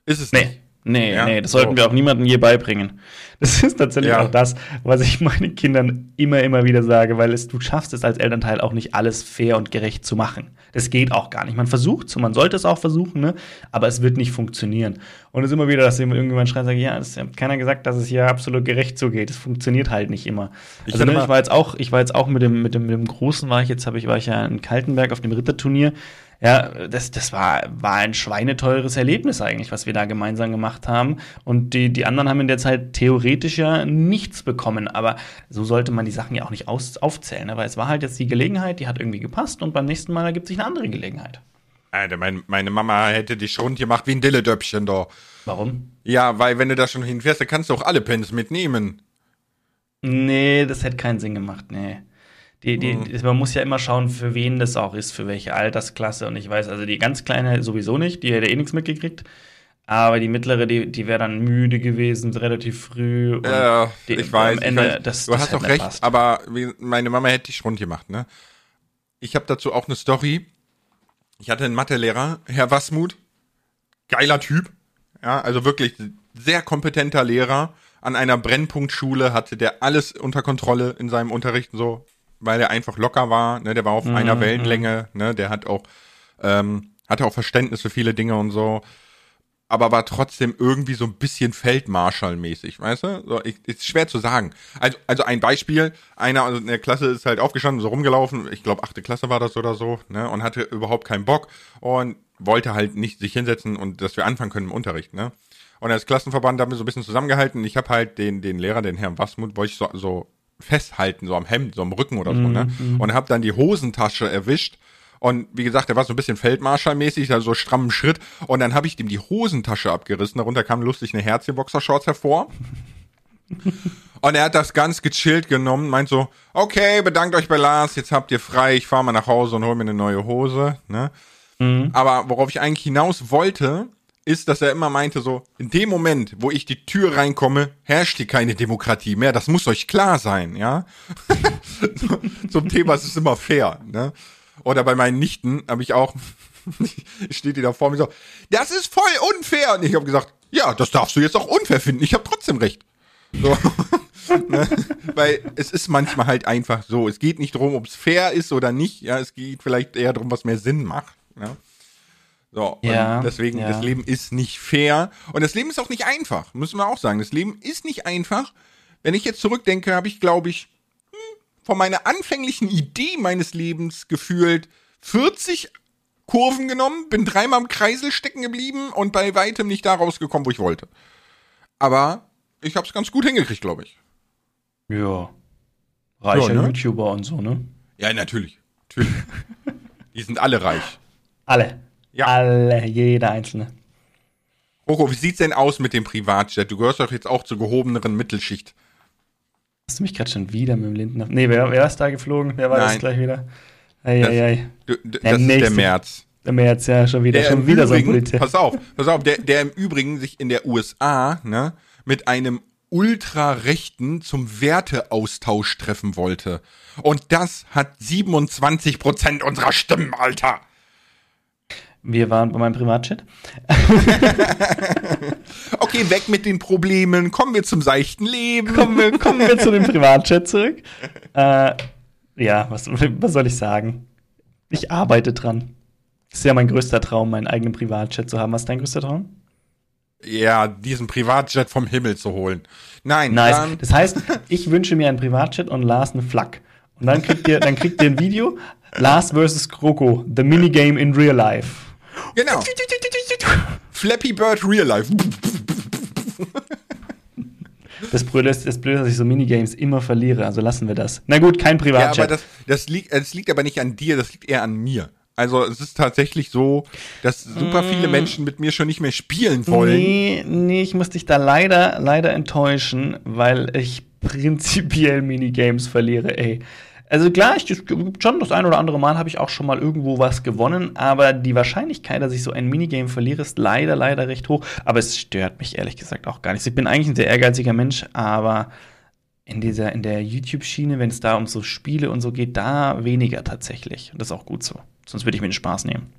Speaker 1: Ist es
Speaker 2: Nee,
Speaker 1: nicht.
Speaker 2: nee,
Speaker 1: Ja,
Speaker 2: nee, das sollten
Speaker 1: so.
Speaker 2: wir auch niemandem je beibringen. Das ist tatsächlich
Speaker 1: Ja.
Speaker 2: auch das, was ich meinen Kindern immer, immer wieder sage, weil es, du schaffst es als Elternteil auch nicht alles fair und gerecht zu machen. Das geht auch gar nicht. Man versucht es und man sollte es auch versuchen, ne? aber es wird nicht funktionieren. Und es ist immer wieder, dass irgendjemand schreit, sagt, ja, es hat keiner gesagt, dass es hier absolut gerecht zugeht. Es funktioniert halt nicht immer.
Speaker 1: Ich
Speaker 2: also ne, ich war jetzt auch, ich war jetzt auch mit dem, mit dem, mit dem Großen war ich jetzt, habe ich, war ich ja in Kaltenberg auf dem Ritterturnier. Ja, das, das war, war ein schweineteures Erlebnis eigentlich, was wir da gemeinsam gemacht haben. Und die, die anderen haben in der Zeit theoretisch ja nichts bekommen. Aber so sollte man die Sachen ja auch nicht aus, aufzählen. Weil es war halt jetzt die Gelegenheit, die hat irgendwie gepasst und beim nächsten Mal ergibt sich eine andere Gelegenheit.
Speaker 1: Alter, mein, meine Mama hätte dich rund gemacht wie ein Dilledöppchen da.
Speaker 2: Warum?
Speaker 1: Ja, weil wenn du da schon hinfährst, dann kannst du auch alle Pens mitnehmen.
Speaker 2: Nee, das hätte keinen Sinn gemacht, nee. Die, die, Man muss ja immer schauen, für wen das auch ist, für welche Altersklasse. Und ich weiß, also die ganz Kleine sowieso nicht, die hätte eh nichts mitgekriegt. Aber die mittlere, die, die wäre dann müde gewesen, relativ früh. Und
Speaker 1: Ja,
Speaker 2: die,
Speaker 1: ich weiß,
Speaker 2: am Ende,
Speaker 1: ich weiß.
Speaker 2: Das,
Speaker 1: du
Speaker 2: das
Speaker 1: hast doch recht,
Speaker 2: passt.
Speaker 1: aber meine Mama hätte dich rund gemacht, ne? Ich habe dazu auch eine Story. Ich hatte einen Mathelehrer, Herr Wasmut, geiler Typ, ja, also wirklich sehr kompetenter Lehrer. An einer Brennpunktschule hatte der alles unter Kontrolle in seinem Unterricht, so, weil er einfach locker war, ne? Der war auf einer Wellenlänge, ne? Der hat auch ähm, hatte auch Verständnis für viele Dinge und so aber war trotzdem irgendwie so ein bisschen Feldmarschall-mäßig, weißt du? So, ich, ist schwer zu sagen. Also, also ein Beispiel, einer in der Klasse ist halt aufgestanden, so rumgelaufen, ich glaube achte Klasse war das oder so, ne? Und hatte überhaupt keinen Bock und wollte halt nicht sich hinsetzen und dass wir anfangen können im Unterricht, ne? Und als Klassenverband haben wir so ein bisschen zusammengehalten. Ich habe halt den, den Lehrer, den Herrn Wasmut, wollte ich so, so festhalten, so am Hemd, so am Rücken oder so, ne? Und habe dann die Hosentasche erwischt und wie gesagt, der war so ein bisschen Feldmarschall-mäßig, also so strammen Schritt. Und dann habe ich dem die Hosentasche abgerissen. Darunter kam lustig eine Herzchen-Boxershorts hervor. Und er hat das ganz gechillt genommen, meint so, okay, bedankt euch bei Lars, jetzt habt ihr frei, ich fahre mal nach Hause und hol mir eine neue Hose. Ne? Aber worauf ich eigentlich hinaus wollte, ist, dass er immer meinte, so, in dem Moment, wo ich die Tür reinkomme, herrscht hier keine Demokratie mehr. Das muss euch klar sein, ja. zum Thema, es ist immer fair, ne? Oder bei meinen Nichten habe ich auch, steht die da vor mir so, das ist voll unfair. Und ich habe gesagt, ja, das darfst du jetzt auch unfair finden. Ich habe trotzdem recht. So. ne? Weil es ist manchmal halt einfach so. Es geht nicht darum, ob es fair ist oder nicht. Ja, es geht vielleicht eher darum, was mehr Sinn macht. Ja. So,
Speaker 2: Ja,
Speaker 1: deswegen,
Speaker 2: ja.
Speaker 1: das Leben ist nicht fair. Und das Leben ist auch nicht einfach, müssen wir auch sagen. Das Leben ist nicht einfach. Wenn ich jetzt zurückdenke, habe ich, glaube ich, hm, von meiner anfänglichen Idee meines Lebens gefühlt 40 Kurven genommen, bin dreimal im Kreisel stecken geblieben und bei weitem nicht da rausgekommen, wo ich wollte. Aber ich habe es ganz gut hingekriegt, glaube ich.
Speaker 2: Ja. Reicher
Speaker 1: Ja, ne?
Speaker 2: YouTuber und so, ne?
Speaker 1: Ja, natürlich. Natürlich. Die sind alle reich.
Speaker 2: Alle.
Speaker 1: Ja.
Speaker 2: Alle, jeder einzelne.
Speaker 1: Roko, wie sieht's denn aus mit dem Privatjet? Du gehörst doch jetzt auch zur gehobeneren Mittelschicht.
Speaker 2: Hast du mich gerade schon wieder mit dem Lindner? Nee, wer, wer ist da geflogen? Wer war das
Speaker 1: Nein.
Speaker 2: gleich wieder? Eieiei.
Speaker 1: Du, d-
Speaker 2: Der
Speaker 1: das ist der März.
Speaker 2: Der März, ja, schon wieder,
Speaker 1: Der
Speaker 2: schon wieder so ein
Speaker 1: Übrigen, pass auf, pass auf, der, der im Übrigen sich in der USA, ne, mit einem Ultrarechten zum Werteaustausch treffen wollte. Und das hat 27 Prozent unserer Stimmen, Alter.
Speaker 2: Wir waren bei meinem Privatchat.
Speaker 1: Okay, weg mit den Problemen, kommen wir zum seichten Leben.
Speaker 2: Kommen wir, kommen wir zu dem Privatchat zurück. Äh, ja, was, was soll ich sagen? Ich arbeite dran. Das ist ja mein größter Traum, meinen eigenen Privatchat zu haben. Was ist dein größter Traum?
Speaker 1: Ja, diesen Privatjet vom Himmel zu holen. Nein,
Speaker 2: Nice.
Speaker 1: dann,
Speaker 2: Das heißt, ich wünsche mir einen Privatchat und Lars eine Flak. Und dann kriegt ihr, dann kriegt ihr ein Video. Lars vs. Kroko, the Minigame in real life.
Speaker 1: Genau. Flappy Bird Real Life.
Speaker 2: Das Blöde ist, das Blöde dass ich so Minigames immer verliere, also lassen wir das. Na gut, kein
Speaker 1: Ja,
Speaker 2: Privatchat.
Speaker 1: aber das, das, liegt, das liegt aber nicht an dir, das liegt eher an mir. Also es ist tatsächlich so, dass super viele Menschen mit mir schon nicht mehr spielen wollen.
Speaker 2: Mm. Nee, nee, ich muss dich da leider, leider enttäuschen, weil ich prinzipiell Minigames verliere, ey. Also klar, ich, schon das ein oder andere Mal habe ich auch schon mal irgendwo was gewonnen, aber die Wahrscheinlichkeit, dass ich so ein Minigame verliere, ist leider, leider recht hoch. Aber es stört mich ehrlich gesagt auch gar nicht. Ich bin eigentlich ein sehr ehrgeiziger Mensch, aber in dieser, in der YouTube-Schiene, wenn es da um so Spiele und so geht, da weniger tatsächlich. Und das ist auch gut so. Sonst würde ich mir den Spaß nehmen.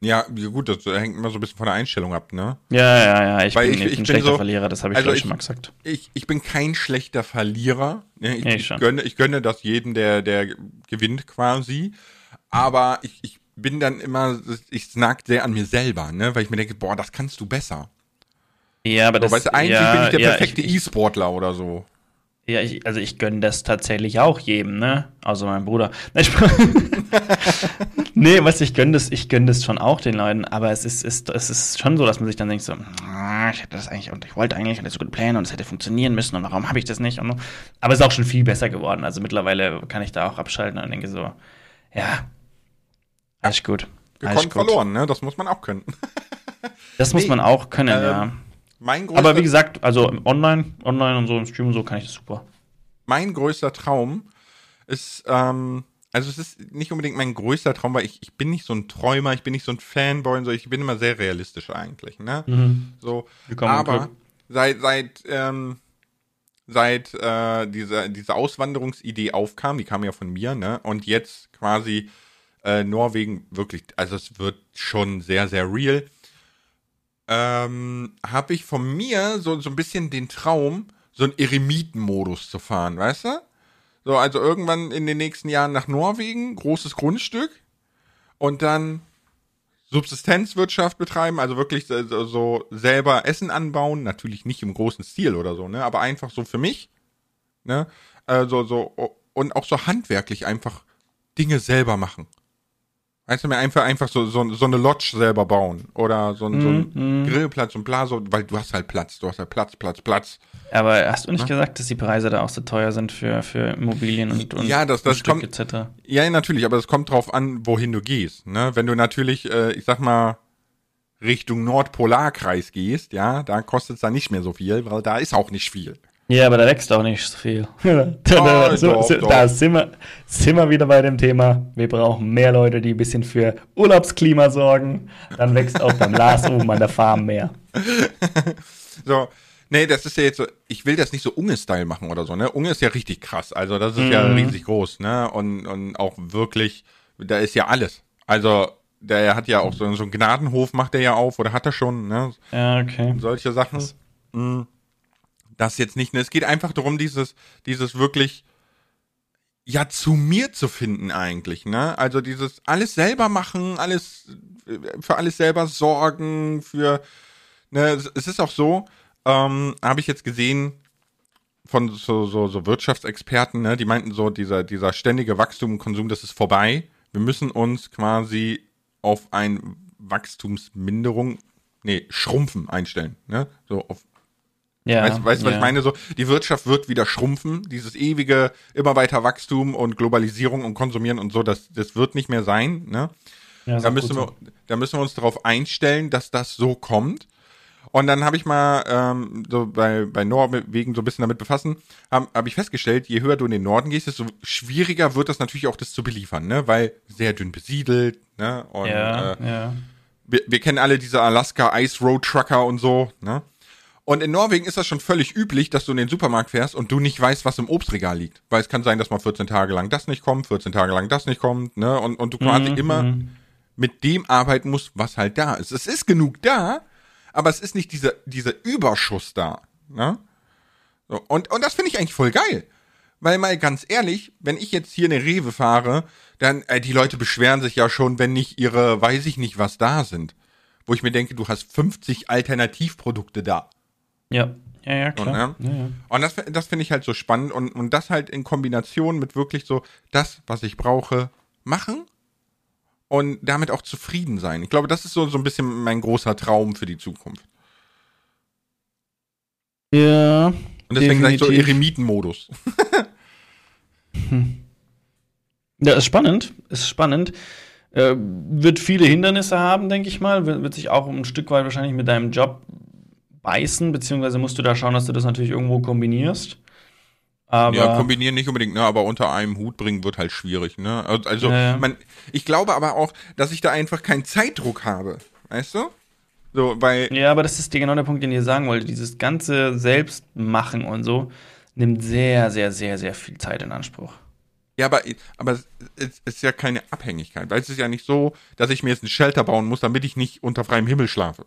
Speaker 1: Ja, gut, das hängt immer so ein bisschen von der Einstellung ab, ne?
Speaker 2: Ja, ja, ja. Ich
Speaker 1: Weil
Speaker 2: bin,
Speaker 1: ich-
Speaker 2: ich, bin schlechter
Speaker 1: so-
Speaker 2: Verlierer, das habe ich,
Speaker 1: also
Speaker 2: ich schon mal gesagt.
Speaker 1: Ich, ich bin kein schlechter Verlierer. ne? Ich,
Speaker 2: Ja, ich
Speaker 1: ich, gönne, ich gönne das jedem, der, der gewinnt quasi. Aber ich, ich bin dann immer, ich snag sehr an mir selber, ne? Weil ich mir denke, boah, das kannst du besser.
Speaker 2: Ja, aber
Speaker 1: So, weißt du, eigentlich
Speaker 2: ja,
Speaker 1: bin ich der
Speaker 2: ja,
Speaker 1: perfekte E-Sportler oder so.
Speaker 2: Ja, ich, also ich gönne das tatsächlich auch jedem, ne? Außer meinem Bruder. Nee, was ich gönne das, ich gönne das schon auch den Leuten, aber es ist, ist, es ist schon so, dass man sich dann denkt so, "Ah, ich hätte das eigentlich und ich wollte eigentlich und das so gute Pläne und es hätte funktionieren müssen und warum habe ich das nicht? Und, aber es ist auch schon viel besser geworden. Also mittlerweile kann ich da auch abschalten und denke so, ja, alles gut. Alles
Speaker 1: Gekonnt
Speaker 2: gut.
Speaker 1: verloren, ne? Das muss man auch können.
Speaker 2: Das muss
Speaker 1: Nee,
Speaker 2: man auch können,
Speaker 1: ähm,
Speaker 2: ja.
Speaker 1: Mein größter,
Speaker 2: Aber wie gesagt, also online, online und so im Stream und so kann ich das super.
Speaker 1: mein größter Traum ist, ähm, also es ist nicht unbedingt mein größter Traum, weil ich, ich bin nicht so ein Träumer, ich bin nicht so ein Fanboy und so, ich bin immer sehr realistisch eigentlich, ne? So,
Speaker 2: Willkommen im
Speaker 1: aber seit, seit, ähm, seit äh, diese, diese Auswanderungsidee aufkam, die kam ja von mir, ne? Und jetzt quasi äh, Norwegen wirklich, also es wird schon sehr, sehr real. Ähm, habe ich von mir so, so ein bisschen den Traum, so einen Eremitenmodus zu fahren, weißt du? So, also irgendwann in den nächsten Jahren nach Norwegen, großes Grundstück und dann Subsistenzwirtschaft betreiben, also wirklich so, so- selber Essen anbauen, natürlich nicht im großen Stil oder so, ne, aber einfach so für mich, ne, äh, so, so, und auch so handwerklich einfach Dinge selber machen. Weißt du, mir einfach, einfach so, so, so eine Lodge selber bauen oder so, ein so ein Grillplatz und bla, so, weil du hast halt Platz, du hast halt Platz, Platz, Platz.
Speaker 2: Aber hast du nicht gesagt, dass die Preise da auch so teuer sind für, für Immobilien und, und
Speaker 1: Ja, das- das kommt-
Speaker 2: etc.?
Speaker 1: Ja, natürlich, aber es kommt drauf an, wohin du gehst. Ne? Wenn du natürlich, äh, ich sag mal, Richtung Nordpolarkreis gehst, ja, da kostet es dann nicht mehr so viel, weil da ist auch nicht viel.
Speaker 2: Ja, aber da wächst auch nicht so viel. da,
Speaker 1: Oh,
Speaker 2: so,
Speaker 1: doch,
Speaker 2: so,
Speaker 1: doch.
Speaker 2: da sind wir, sind wir wieder bei dem Thema. Wir brauchen mehr Leute, die ein bisschen für Urlaubsklima sorgen. Dann wächst auch beim Lars oben an der Farm mehr.
Speaker 1: So, nee, das ist ja jetzt so, ich will das nicht so Unge-Style machen oder so, ne? Unge ist ja richtig krass, also das ist ja riesig groß, ne? Und, und auch wirklich, da ist ja alles. Also, der hat ja auch so, so einen Gnadenhof macht er ja auf, oder hat er schon, ne?
Speaker 2: Ja, okay.
Speaker 1: solche Sachen. Mm, Das jetzt nicht. Ne? Es geht einfach darum, dieses, dieses wirklich ja zu mir zu finden eigentlich, ne? Also dieses alles selber machen, alles äh, für alles selber sorgen, für ne, es ist auch so, ähm, habe ich jetzt gesehen von so, so, so Wirtschaftsexperten, ne, die meinten so, dieser, dieser ständige Wachstum und Konsum, das ist vorbei. Wir müssen uns quasi auf ein Wachstumsminderung, nee, Schrumpfen einstellen, ne? So auf
Speaker 2: Ja,
Speaker 1: Weißt, weißt du, was
Speaker 2: ja.
Speaker 1: ich meine? So, die Wirtschaft wird wieder schrumpfen. Dieses ewige, immer weiter Wachstum und Globalisierung und Konsumieren und so, das, das wird nicht mehr sein. Ne?
Speaker 2: Ja,
Speaker 1: Da müssen, wir, da müssen wir uns darauf einstellen, dass das so kommt. Und dann habe ich mal ähm, so bei, bei Norwegen so ein bisschen damit befassen, habe hab ich festgestellt, je höher du in den Norden gehst, desto schwieriger wird das natürlich auch, das zu beliefern, ne? Weil sehr dünn besiedelt, ne? Und
Speaker 2: Ja,
Speaker 1: äh,
Speaker 2: ja.
Speaker 1: wir, wir kennen alle diese Alaska Ice Road Trucker und so, ne? Und in Norwegen ist das schon völlig üblich, dass du in den Supermarkt fährst und du nicht weißt, was im Obstregal liegt. Weil es kann sein, dass mal 14 Tage lang das nicht kommt, 14 Tage lang das nicht kommt, ne? Und, und du quasi
Speaker 2: Mhm,
Speaker 1: immer
Speaker 2: mhm.
Speaker 1: mit dem arbeiten musst, was halt da ist. Es ist genug da, aber es ist nicht dieser, dieser Überschuss da, ne? So, und, und das finde ich eigentlich voll geil. Weil mal ganz ehrlich, wenn ich jetzt hier eine Rewe fahre, dann, äh, die Leute beschweren sich ja schon, wenn nicht ihre, weiß ich nicht, was da sind. Wo ich mir denke, du hast 50 Alternativprodukte da.
Speaker 2: Ja, ja, ja, klar.
Speaker 1: Und, ne?
Speaker 2: ja, ja.
Speaker 1: Und das, das finde ich halt so spannend und, und das halt in Kombination mit wirklich so das, was ich brauche, machen und damit auch zufrieden sein. Ich glaube, das ist so, so ein bisschen mein großer Traum für die Zukunft.
Speaker 2: Ja,
Speaker 1: Und deswegen sage ich so. Eremitenmodus.
Speaker 2: Ja, ist spannend, ist spannend. Äh, wird viele Hindernisse haben, denke ich mal. Wird, wird sich auch ein Stück weit wahrscheinlich mit deinem Job beißen, beziehungsweise musst du da schauen, dass du das natürlich irgendwo kombinierst. Aber
Speaker 1: ja, kombinieren nicht unbedingt, ne, aber unter einem Hut bringen wird halt schwierig, ne? Also,
Speaker 2: Ja,
Speaker 1: man, ich glaube aber auch, dass ich da einfach keinen Zeitdruck habe, weißt du? So, weil,
Speaker 2: Ja, aber das ist genau der Punkt, den ich sagen wollte. Dieses ganze Selbstmachen und so nimmt sehr, sehr, sehr, sehr viel Zeit in Anspruch.
Speaker 1: ja, aber, aber es es ist ja keine Abhängigkeit, weil es ist ja nicht so, dass ich mir jetzt ein Shelter bauen muss, damit ich nicht unter freiem Himmel schlafe.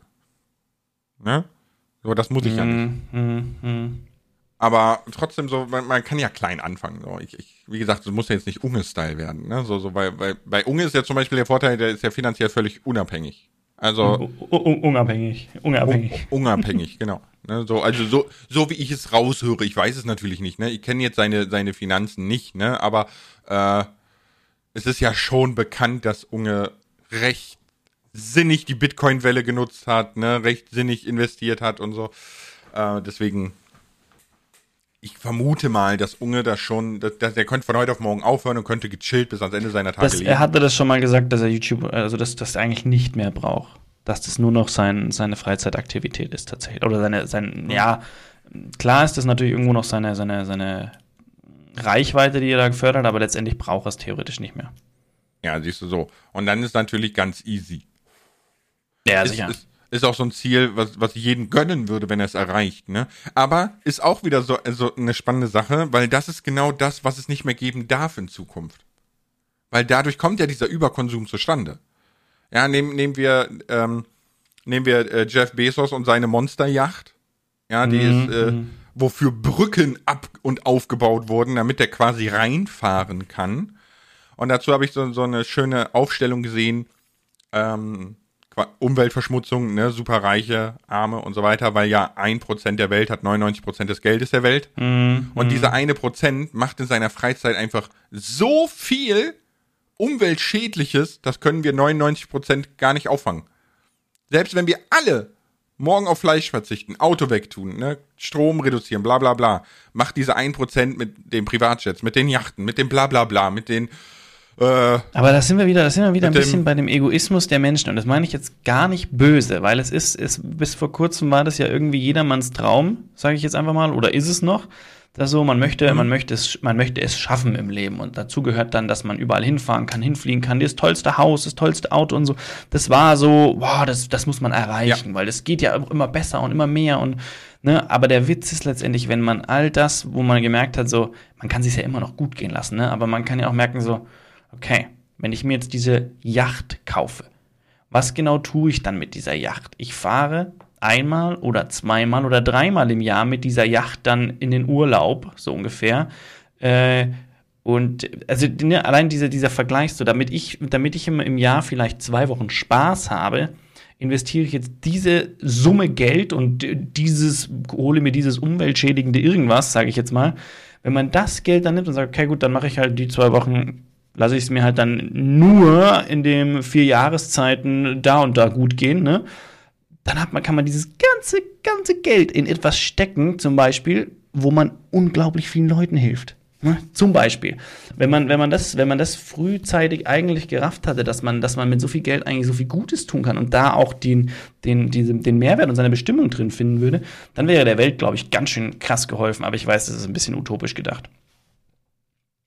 Speaker 1: Ne? So, das muss ich ja nicht.
Speaker 2: Mhm, mhm.
Speaker 1: Aber trotzdem so, man, man kann ja klein anfangen. So. Ich, ich, wie gesagt, es muss ja jetzt nicht Unge-Style werden. Ne? So, so, weil, weil bei Unge ist ja zum Beispiel der Vorteil, der ist ja finanziell völlig unabhängig. Also
Speaker 2: U- u- Unabhängig. Unabhängig.
Speaker 1: un- unabhängig, genau. Ne? So, also so, so wie ich es raushöre, ich weiß es natürlich nicht. Ne? Ich kenne jetzt seine, seine Finanzen nicht, ne? aber äh, es ist ja schon bekannt, dass Unge recht sinnig die Bitcoin-Welle genutzt hat, ne? recht sinnig investiert hat und so. Äh, deswegen, ich vermute mal, dass Unge das schon, dass, dass, der könnte von heute auf morgen aufhören und könnte gechillt bis ans Ende seiner Tage
Speaker 2: Das,
Speaker 1: leben.
Speaker 2: er hatte das schon mal gesagt, dass er YouTube, also dass das eigentlich nicht mehr braucht. Dass das nur noch sein, seine Freizeitaktivität ist tatsächlich. Oder seine, sein, ja, klar ist das natürlich irgendwo noch seine, seine, seine Reichweite, die er da gefördert, aber letztendlich braucht er es theoretisch nicht mehr.
Speaker 1: ja, siehst du so. Und dann ist natürlich ganz easy.
Speaker 2: Ja,
Speaker 1: ist, ist, ist auch so ein Ziel, was, was ich jedem gönnen würde, wenn er es erreicht, ne? Aber ist auch wieder so, so eine spannende Sache, weil das ist genau das, was es nicht mehr geben darf in Zukunft. Weil dadurch kommt ja dieser Überkonsum zustande. Ja, nehmen, nehmen wir, ähm, nehmen wir äh, Jeff Bezos und seine Monsterjacht. Ja, die
Speaker 2: Mhm,
Speaker 1: ist, äh,
Speaker 2: mhm.
Speaker 1: wofür Brücken ab und aufgebaut wurden, damit er quasi reinfahren kann. Und dazu habe ich so, so eine schöne Aufstellung gesehen, ähm, Umweltverschmutzung, ne, superreiche, Arme und so weiter, weil ja ein Prozent der Welt hat 99 Prozent des Geldes der Welt.
Speaker 2: Mhm,
Speaker 1: Und dieser eine Prozent macht in seiner Freizeit einfach so viel Umweltschädliches, das können wir 99 Prozent gar nicht auffangen. Selbst wenn wir alle morgen auf Fleisch verzichten, Auto wegtun, ne, Strom reduzieren, bla bla bla, macht diese ein Prozent mit den Privatjets, mit den Yachten, mit dem bla bla bla, mit den äh,
Speaker 2: Aber da sind wir wieder, da sind wir wieder ein bisschen bei dem Egoismus der Menschen. Und das meine ich jetzt gar nicht böse, weil es ist, es, bis vor kurzem war das ja irgendwie jedermanns Traum, sage ich jetzt einfach mal, oder ist es noch? Das so, man möchte, man möchte es, man möchte es schaffen im Leben. Und dazu gehört dann, dass man überall hinfahren kann, hinfliegen kann, das tollste Haus, das tollste Auto und so. Das war so, boah, das, das muss man erreichen, weil es geht ja immer besser und immer mehr und Ne, aber der Witz ist letztendlich, wenn man all das, wo man gemerkt hat, so, man kann sich ja immer noch gut gehen lassen, ne? aber man kann ja auch merken, so, okay, wenn ich mir jetzt diese Yacht kaufe, was genau tue ich dann mit dieser Yacht? Ich fahre einmal oder zweimal oder dreimal im Jahr mit dieser Yacht dann in den Urlaub, so ungefähr. Äh, und also ne, allein dieser, dieser Vergleich, so damit ich, damit ich im, im Jahr vielleicht zwei Wochen Spaß habe, investiere ich jetzt diese Summe Geld und dieses, hole mir dieses umweltschädigende irgendwas, sage ich jetzt mal. Wenn man das Geld dann nimmt und sagt, okay, gut, dann mache ich halt die zwei Wochen, lasse ich es mir halt dann nur in den vier Jahreszeiten da und da gut gehen, ne? Dann hat man, kann man dieses ganze, ganze Geld in etwas stecken, zum Beispiel, wo man unglaublich vielen Leuten hilft. Ne? Zum Beispiel, wenn man, wenn man das, wenn man das frühzeitig eigentlich gerafft hatte, dass man, dass man mit so viel Geld eigentlich so viel Gutes tun kann und da auch den, den, diese, den Mehrwert und seine Bestimmung drin finden würde, dann wäre der Welt, glaube ich, ganz schön krass geholfen. Aber ich weiß, das ist ein bisschen utopisch gedacht.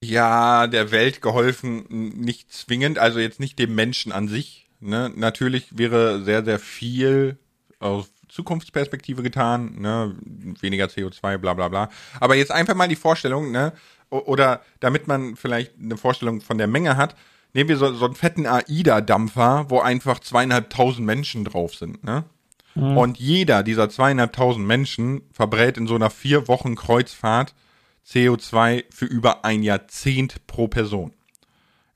Speaker 1: Ja, der Welt geholfen, nicht zwingend, also jetzt nicht dem Menschen an sich. Ne? Natürlich wäre sehr, sehr viel aus Zukunftsperspektive getan, ne? weniger CO2, bla bla bla. Aber jetzt einfach mal die Vorstellung, ne? Oder damit man vielleicht eine Vorstellung von der Menge hat, nehmen wir so, so einen fetten AIDA-Dampfer, wo einfach zweieinhalbtausend Menschen drauf sind. Ne? Und jeder dieser zweieinhalbtausend Menschen verbrät in so einer vier Wochen Kreuzfahrt CO2 für über ein Jahrzehnt pro Person.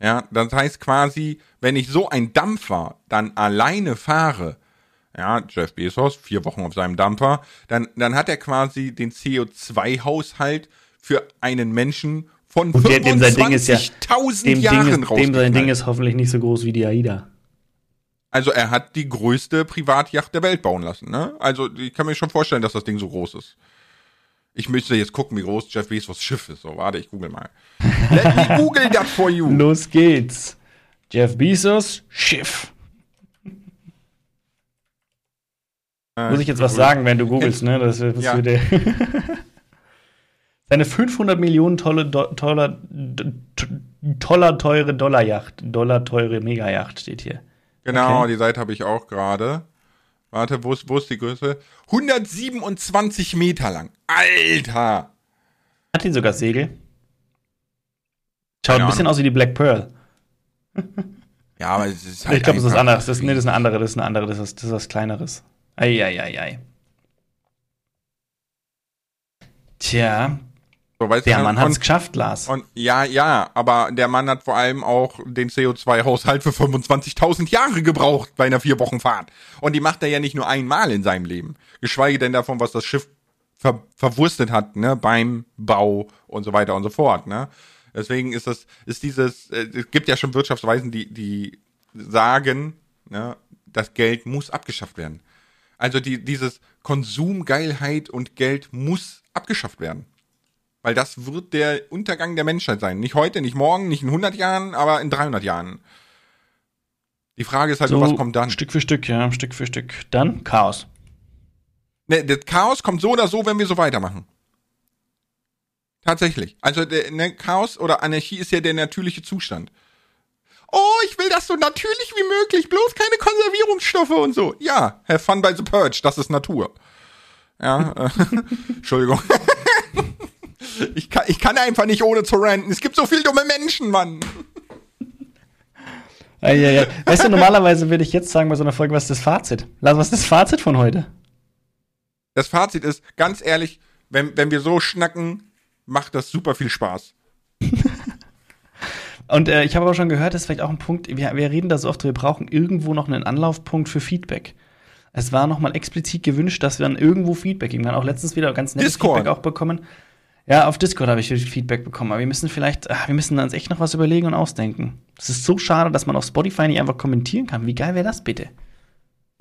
Speaker 1: Ja, das heißt quasi, wenn ich so ein Dampfer dann alleine fahre, ja, Jeff Bezos, vier Wochen auf seinem Dampfer, dann, dann hat er quasi den CO2-Haushalt für einen Menschen von
Speaker 2: Und der- dem sein Ding ist ja-
Speaker 1: 25.000
Speaker 2: Dem,
Speaker 1: Jahren
Speaker 2: Ding ist, dem sein Ding ist hoffentlich nicht so groß wie die AIDA.
Speaker 1: Also er hat die größte Privatjacht der Welt bauen lassen, ne? Also ich kann mir schon vorstellen, dass das Ding so groß ist. Ich müsste jetzt gucken, wie groß Jeff Bezos Schiff ist. So, warte, ich google mal. Let me google that for you.
Speaker 2: Los geht's. Jeff Bezos Schiff.
Speaker 1: Äh,
Speaker 2: Muss ich jetzt was sagen, wenn du googelst, ne? Das, das
Speaker 1: Ja.
Speaker 2: würde Seine 500 Millionen tolle, do, toller, toller, teure Dollarjacht, dollar teure Megajacht steht hier.
Speaker 1: Genau,
Speaker 2: Okay.
Speaker 1: die Seite habe ich auch gerade. Warte, wo ist, wo ist die Größe? 127 Meter lang. Alter!
Speaker 2: Hat ihn sogar Segel. Schaut ein bisschen aus wie die Black Pearl.
Speaker 1: Ja, aber es ist halt
Speaker 2: ich glaube, das ist anders. Das, nee, das ist eine andere, das ist eine andere, das ist, das ist was Kleineres. Eieiei. Tja,
Speaker 1: So,
Speaker 2: der
Speaker 1: du,
Speaker 2: Mann hat es geschafft, Lars.
Speaker 1: Und ja, ja, aber der Mann hat vor allem auch den CO2-Haushalt für 25.000 Jahre gebraucht bei einer vier Wochen Fahrt. Und die macht er ja nicht nur einmal in seinem Leben. Geschweige denn davon, was das Schiff ver verwurstet hat, ne, beim Bau und so weiter und so fort, ne. Deswegen ist das, ist dieses, äh, es gibt ja schon Wirtschaftsweisen, die, die sagen, ne, das Geld muss abgeschafft werden. Also die, dieses Konsumgeilheit und Geld muss abgeschafft werden. Weil das wird der Untergang der Menschheit sein. Nicht heute, nicht morgen, nicht in 100 Jahren, aber in 300 Jahren. Die Frage ist halt, nur, was kommt dann?
Speaker 2: Stück für Stück, ja, Stück für Stück. Dann Chaos.
Speaker 1: Ne, das Chaos kommt so oder so, wenn wir so weitermachen. Tatsächlich. Also der, ne, Chaos oder Anarchie ist ja der natürliche Zustand. Oh, ich will das so natürlich wie möglich, bloß keine Konservierungsstoffe und so. Ja, have fun by the purge, das ist Natur. Ja, äh, Entschuldigung. Ich, kann, ich kann einfach nicht ohne zu ranten. Es gibt so viele dumme Menschen, Mann.
Speaker 2: Eieiei. Weißt du, normalerweise würde ich jetzt sagen bei so einer Folge, was ist das Fazit? Was ist das Fazit von heute?
Speaker 1: Das Fazit ist, ganz ehrlich, wenn, wenn wir so schnacken, macht das super viel Spaß.
Speaker 2: Und äh, ich habe aber schon gehört, das ist vielleicht auch ein Punkt, wir, wir reden da so oft, wir brauchen irgendwo noch einen Anlaufpunkt für Feedback. Es war nochmal explizit gewünscht, dass wir dann irgendwo Feedback geben. Wir haben auch letztens wieder ganz nettes
Speaker 1: Discord.
Speaker 2: Feedback auch bekommen. Ja, auf Discord habe ich Feedback bekommen, aber wir müssen vielleicht, ach, wir müssen uns echt noch was überlegen und ausdenken. Es ist so schade, dass man auf Spotify nicht einfach kommentieren kann. Wie geil wäre das bitte?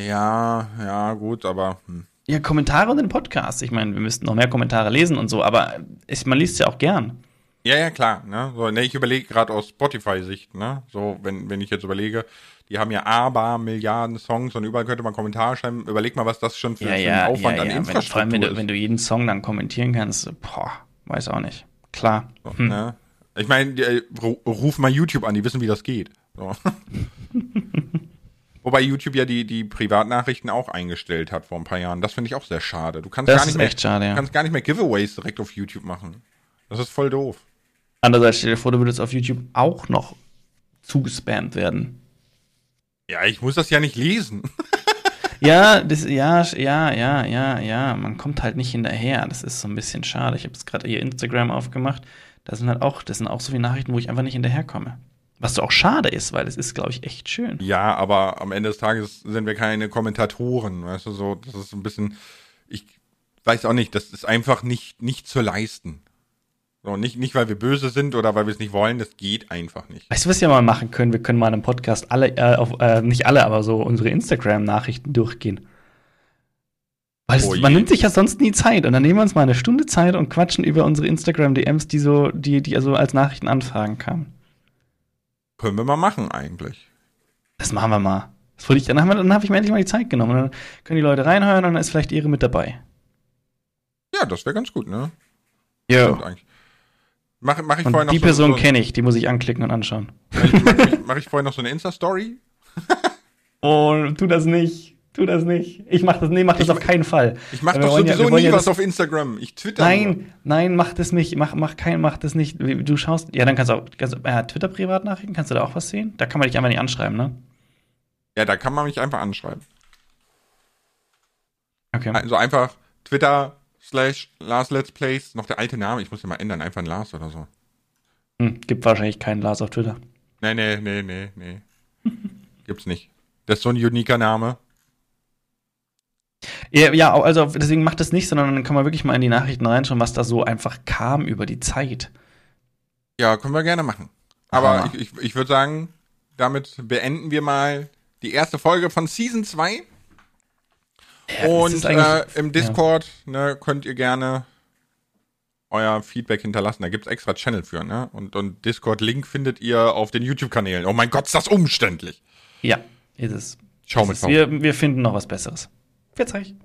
Speaker 1: Ja, ja, gut, aber hm.
Speaker 2: Ja, Kommentare und den Podcast. Ich meine, wir müssten noch mehr Kommentare lesen und so, aber es, man liest es ja auch gern.
Speaker 1: Ja, ja, klar. Ne? So, ne, ich überlege gerade aus Spotify-Sicht, ne? So, wenn, wenn ich jetzt überlege, die haben ja aber Milliarden Songs und überall könnte man Kommentare schreiben. Überleg mal, was das schon für,
Speaker 2: Ja,
Speaker 1: für
Speaker 2: ja,
Speaker 1: ein Aufwand
Speaker 2: ja,
Speaker 1: an
Speaker 2: ja. Wenn, vor
Speaker 1: Infrastruktur
Speaker 2: allem, wenn du,
Speaker 1: ist.
Speaker 2: wenn du jeden Song dann kommentieren kannst, boah, weiß auch nicht. Klar.
Speaker 1: so,
Speaker 2: Hm.
Speaker 1: ne? Ich meine, äh, ru- ruf mal YouTube an, die wissen, wie das geht. So. Wobei YouTube ja die, die Privatnachrichten auch eingestellt hat vor ein paar Jahren. Das finde ich auch sehr schade. Du kannst
Speaker 2: Das
Speaker 1: gar nicht mehr,
Speaker 2: echt schade, ja.
Speaker 1: du kannst gar nicht mehr Giveaways direkt auf YouTube machen. Das ist voll doof.
Speaker 2: Andererseits stell dir vor, du würdest auf YouTube auch noch zugespammt werden.
Speaker 1: Ja, ich muss das ja nicht lesen.
Speaker 2: Ja, das, ja, ja, ja, ja, ja. Man kommt halt nicht hinterher. Das ist so ein bisschen schade. Ich habe jetzt gerade hier Instagram aufgemacht. Da sind halt auch, das sind auch so viele Nachrichten, wo ich einfach nicht hinterherkomme. Was auch schade ist, weil es ist, glaube ich, echt schön.
Speaker 1: Ja, aber am Ende des Tages sind wir keine Kommentatoren, weißt du, so, das ist ein bisschen, ich weiß auch nicht, das ist einfach nicht, nicht zu leisten. So, nicht, nicht, weil wir böse sind oder weil wir es nicht wollen, das geht einfach nicht.
Speaker 2: Weißt du, was wir mal machen können? Wir können mal in einem Podcast alle, äh, auf, äh, nicht alle, aber so unsere Instagram-Nachrichten durchgehen. Weil es,
Speaker 1: Oh
Speaker 2: man nimmt sich ja sonst nie Zeit. Und dann nehmen wir uns mal eine Stunde Zeit und quatschen über unsere Instagram-DMs, die so, die, die also als Nachrichtenanfragen kamen.
Speaker 1: Können wir mal machen eigentlich.
Speaker 2: Das machen wir mal. Das wollte ich, dann habe hab ich mir endlich mal die Zeit genommen. Und dann können die Leute reinhören und dann ist vielleicht ihre mit dabei.
Speaker 1: Ja, das wäre ganz gut, ne?
Speaker 2: Ja.
Speaker 1: Stimmt eigentlich. Mach, mach ich vorher
Speaker 2: Und
Speaker 1: noch
Speaker 2: die
Speaker 1: so,
Speaker 2: Person
Speaker 1: so,
Speaker 2: kenne ich, die muss ich anklicken und anschauen.
Speaker 1: mach, ich, mach, ich, mach ich vorher noch so eine Insta-Story?
Speaker 2: Oh, tu das nicht. Tu das nicht. Ich mach das, nee, mach das
Speaker 1: Ich-
Speaker 2: auf keinen Fall.
Speaker 1: Ich mach doch
Speaker 2: ja-
Speaker 1: sowieso
Speaker 2: wollen
Speaker 1: nie
Speaker 2: ja
Speaker 1: was auf Instagram. Ich twitter nur.
Speaker 2: Nein, nein, mach das nicht. Mach, mach kein, mach das nicht. Du schaust, ja, dann kannst du auch, kannst, äh, Twitter-Privatnachrichten, kannst du da auch was sehen? Da kann man dich einfach nicht anschreiben, ne?
Speaker 1: Ja, da kann man mich einfach anschreiben.
Speaker 2: Okay.
Speaker 1: Also einfach Twitter slash Lars Let's Plays, noch der alte Name, ich muss den mal ändern, einfach ein Lars oder so.
Speaker 2: Hm, gibt wahrscheinlich keinen Lars auf Twitter.
Speaker 1: Nee, nee, nee, nee, nee. Gibt's nicht. Das ist so ein uniker Name.
Speaker 2: Ja, also deswegen macht das nicht, sondern dann kann man wirklich mal in die Nachrichten reinschauen, was da so einfach kam über die Zeit.
Speaker 1: Ja, können wir gerne machen. Aber
Speaker 2: Aha.
Speaker 1: ich, ich, ich würde sagen, damit beenden wir mal die erste Folge von Season 2.
Speaker 2: Ja,
Speaker 1: Und äh, im Discord ne, könnt ihr gerne euer Feedback hinterlassen. Da gibt's extra Channel für, ne? Und, und Discord-Link findet ihr auf den YouTube-Kanälen. Oh mein Gott, ist das umständlich.
Speaker 2: Ja, ist es.
Speaker 1: Schau
Speaker 2: Ist
Speaker 1: mit
Speaker 2: es. Wir, wir finden noch was Besseres. Wird's euch.